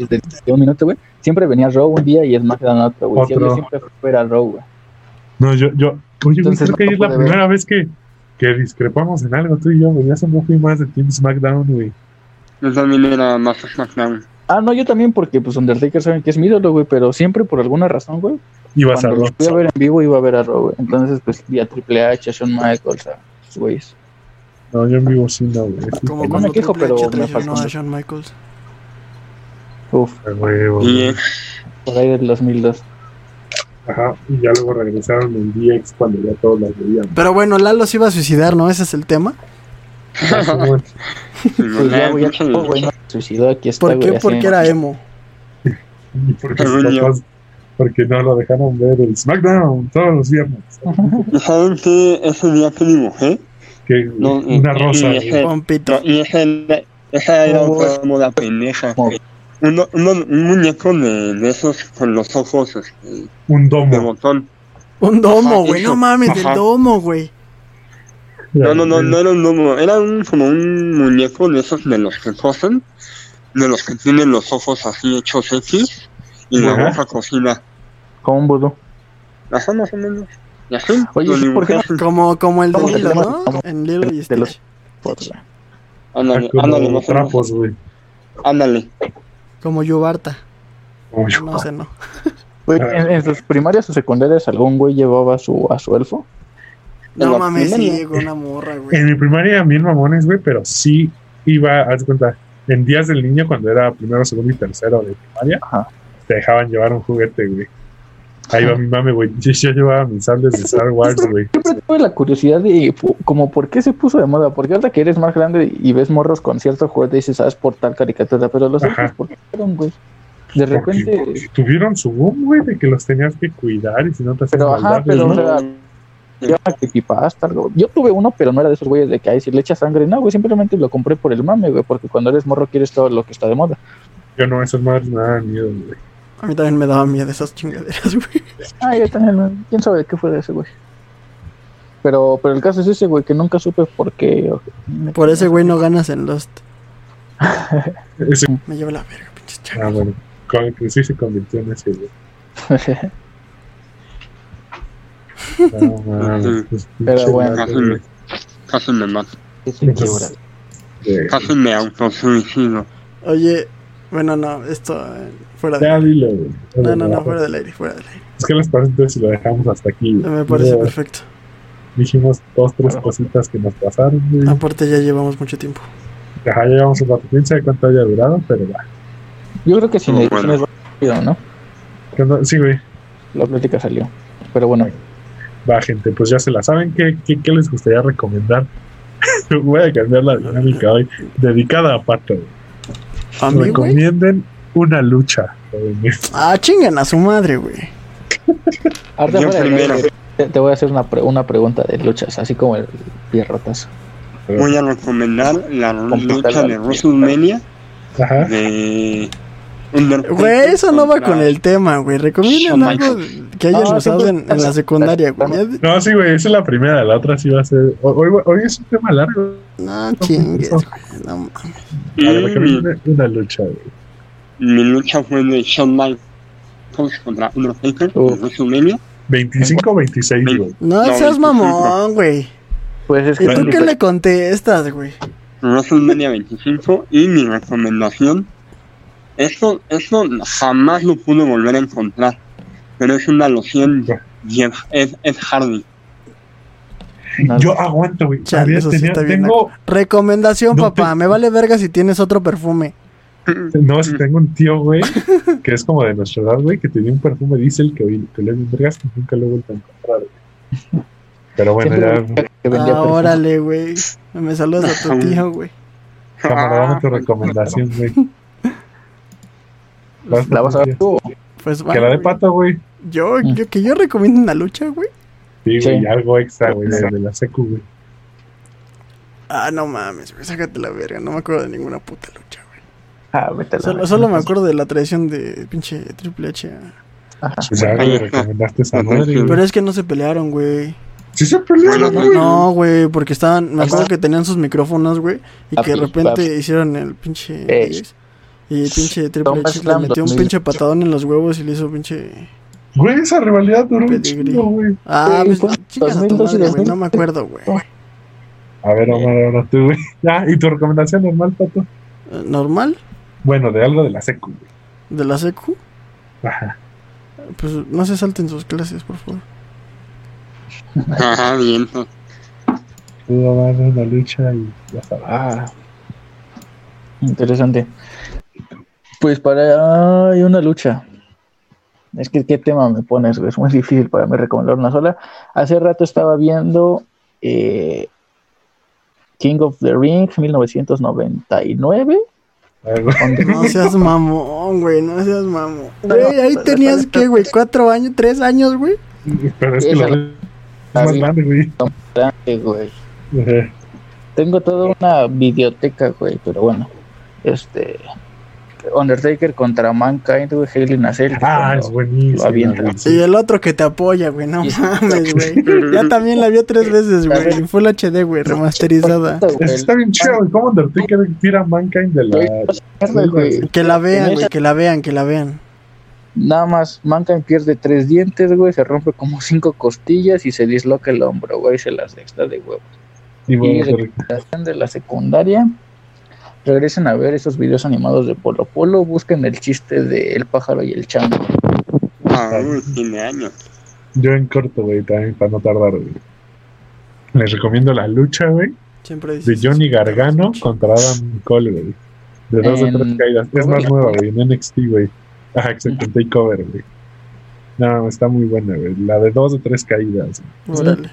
de un minuto, güey, siempre venía Raw un día y es más otro, güey. Sí, Otro. Yo siempre fui a ver a Raw, güey. No, yo, yo, oye, güey, Entonces, creo que no es la ver. primera vez que, que discrepamos en algo, tú y yo, güey. Ya fui más de Team SmackDown, güey. Yo también era más SmackDown. Ah, no, yo también, porque pues Undertaker saben que es mi ídolo, güey, pero siempre por alguna razón, güey, Ibas a cuando los fui a ver en vivo iba a ver a Raw, güey. Entonces, pues, vi a Triple H, a Shawn Michaels, a esos güeyes. No, yo en vivo sí, no, güey. Sí, Como No me quejo, Triple pero H me traicionó faltó. a Shawn Michaels. Uf, a huevo, Y güey. por ahí del 2002. Ajá, y ya luego regresaron en DX cuando ya todos las veían. Pero bueno, Lalo se iba a suicidar, ¿no? Ese es el tema. ¿Por qué? Porque era emo. Y porque, no lo dejaron ver el SmackDown todos los viernes. ¿Y saben qué? Ese día que dibujé, Que No, y- una rosa. y ese- no, y esa era, esa era Oh. otra moda pendeja. Oh. Uno, uno, un muñeco de, de esos con los ojos este, un de domo. botón. Un domo, güey. No mames, el domo, güey. No, no, no, no era un domo, era un, como un muñeco de esos de los que cosen, de los que tienen los ojos así hechos X y la Ajá. boca cocida. Como un vudú. Ajá, más o menos. Y así, Oye, ¿sí? ¿por qué. Como, como el de ¿Cómo se Lilo? ¿no? En Lilo y De los- Stitch. Güey. Ándale, Ah, ándale, más trapos, güey. Ándale. Como Yubarta. No sé, no. En, en sus primarias o secundarias algún güey llevaba a su, a su elfo. En No mames, sí, con una morra, güey. En mi primaria, mil mamones, güey, pero sí iba, haz de cuenta, en días del niño, cuando era primero, segundo y tercero de primaria, Ajá. te dejaban llevar un juguete, güey. Ahí va mi mame, güey. Yo, yo llevaba mis sables de Star Wars, güey. Siempre tuve la curiosidad de como por qué se puso de moda, porque ahora que eres más grande y ves morros con cierto juguete dices, sabes por tal caricatura, pero los otros por qué fueron, güey. De repente, porque tuvieron su boom, güey, de que los tenías que cuidar y si no te hacían Pero, ajá, pero, ¿no? o sea, creepypasta, algo. Yo tuve uno, pero no era de esos güeyes de que ahí si le echas sangre, no, güey, simplemente lo compré por el mame, güey, porque cuando eres morro quieres todo lo que está de moda. Yo no, esas madres me daban miedo, güey. A mí también me daba miedo esas chingaderas, güey. Ah, yo también, quién sabe de qué fue de ese güey. Pero, pero el caso es ese, güey, que nunca supe por qué. Por ese güey no ganas en Lost. Ese, Me lleva la verga, pinches ah, changos. bueno, con- que sí se convirtió en ese, güey. No, mames, Pero bueno. vato, güey. Casi me mato. Entonces, eh, Casi me autosuicido. Oye, bueno, no, esto eh, fuera de Ya dilo, güey. No, no, no, fuera del aire, fuera del aire. Es que les parece entonces si lo dejamos hasta aquí. Me parece Luego perfecto. Dijimos dos, tres cositas que nos pasaron, güey. Aparte ya llevamos mucho tiempo. Ajá, llevamos un rato. Quién sabe cuánto haya durado, pero va. Yo creo que sin Muy ediciones bueno. va rápido, ¿no? Sí, güey. La plática salió. Pero bueno, Va, gente, pues ya se la saben. ¿Qué, qué, qué les gustaría recomendar? Voy a cambiar la dinámica hoy. Dedicada a Pato. A mí. Recomienden una lucha. Ah, chingan a su madre, güey. te, te voy a hacer una, pre- una pregunta de luchas, así como el pierrotas. Voy a recomendar la lucha de WrestleMania Ajá. de Güey, eso no va con el tema, güey. Recomienden Shawn algo que hayan No, usado en, en la secundaria, güey. No, sí, güey. Esa es la primera. La otra sí va a ser. Hoy, hoy es un tema largo. No chingues, güey. No mames. A ver, Y recomienden una lucha, güey. mi lucha fue de Shawn Michaels contra Undertaker en WrestleMania. 25 o 26, güey. No No, seas 25. mamón, güey. Pues es ¿Y que tú qué le contestas, güey? WrestleMania 25 y mi recomendación esto, esto jamás lo pude volver a encontrar pero es una loción Jeff, es, es Hardy No, Yo aguanto, güey. Chale, eso sí tenía- bien tengo, Recomendación, No papá. te- Me vale verga si tienes otro perfume. No, si tengo un tío, güey, que es como de nuestra edad, güey, que tenía un perfume diesel que hoy que le vergas que nunca lo he vuelto a encontrar, güey. Pero bueno, ya, Ah, órale, güey. Me saludas a tu tío, güey. cámara, dame tu recomendación, güey. Vas ¿La vas a ver tú? Pues. Que la de pato, güey. Yo, yo, que yo recomiendo una lucha, güey. Sí, Sí. güey, algo extra, güey, de, de la secu, güey. Ah, no mames, güey. Sácate la verga. No me acuerdo de ninguna puta lucha, güey. Ah, vete a la Solo, solo me acuerdo de la traición de pinche Triple H. Ajá. Pues ya, güey, recomendaste esa madre, Pero es que no se pelearon, güey. Sí se pelearon, Bueno, güey. No, güey, porque estaban. Me acuerdo que tenían sus micrófonos, güey. Y que de Papi, repente hicieron el pinche. Y el pinche Triple H le metió un 2000. pinche patadón en los huevos y le hizo pinche. Güey, esa rivalidad duró un chingo, güey. Ah, Sí, pues fue chingas a tu 2002 y madre, güey. 2000. No me acuerdo, güey. A ver, Omar, ahora tú, güey. Ya, ¿y tu recomendación normal, pato? Eh, ¿Normal? Bueno, de algo de la secu, güey. ¿De la secu? Ajá. Pues no se salten sus clases, por favor. Ajá, bien. Pudo dar una lucha y ya sabes. Ah, interesante. Pues para hay una lucha. Es que qué tema me pones, güey? es muy difícil para mí recomendar una sola. Hace rato estaba viendo eh, King of the Ring 1999. A ver, güey. donde- No seas mamón, güey. No seas mamón. No, Güey, ahí tenías que, güey, cuatro años, tres años, güey. Pero es que la- es más grande, güey. grande, güey. Tengo toda una videoteca, güey, pero bueno. Este Undertaker contra Mankind, güey, Hailey Nacer. Ah, es buenísimo. Y el otro que te apoya, güey. No mames, güey. Ya también la vio tres veces, güey. En Full HD, güey, remasterizada. Está bien chido, güey. ¿Cómo Undertaker tira a Mankind de la. güey. Que la vean, güey, que la vean, que la vean. Nada más, Mankind pierde tres dientes, güey, se rompe como cinco costillas y se disloca el hombro, güey, se las está de huevos. Y de la secundaria, regresen a ver esos videos animados de Polo Polo, busquen el chiste de El pájaro y el chango. Ah, tiene años. yo en corto, güey, también para no tardar, güey. Les recomiendo la lucha, güey, Siempre de. Johnny Gargano contra Adam Cole, güey. De dos o En- tres caídas. Es más nueva, güey, en NXT, güey. Ajá, exacto, en Takeover, güey. No, está muy buena, güey. La de dos o tres caídas. Órale.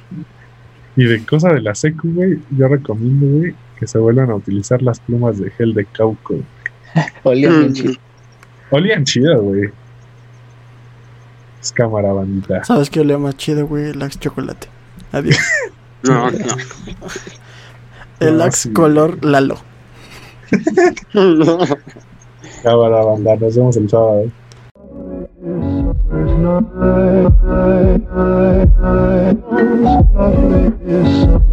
Y de cosa de la secu, güey, yo recomiendo, güey, que se vuelvan a utilizar las plumas de gel de Cauco. Olía bien chido. Olían chido, güey. Es cámara, bandita. ¿Sabes qué olía más chido, güey? El Axe chocolate. Adiós. No, no. El No, sí. color Lalo. Cámara, banda. Nos vemos el sábado.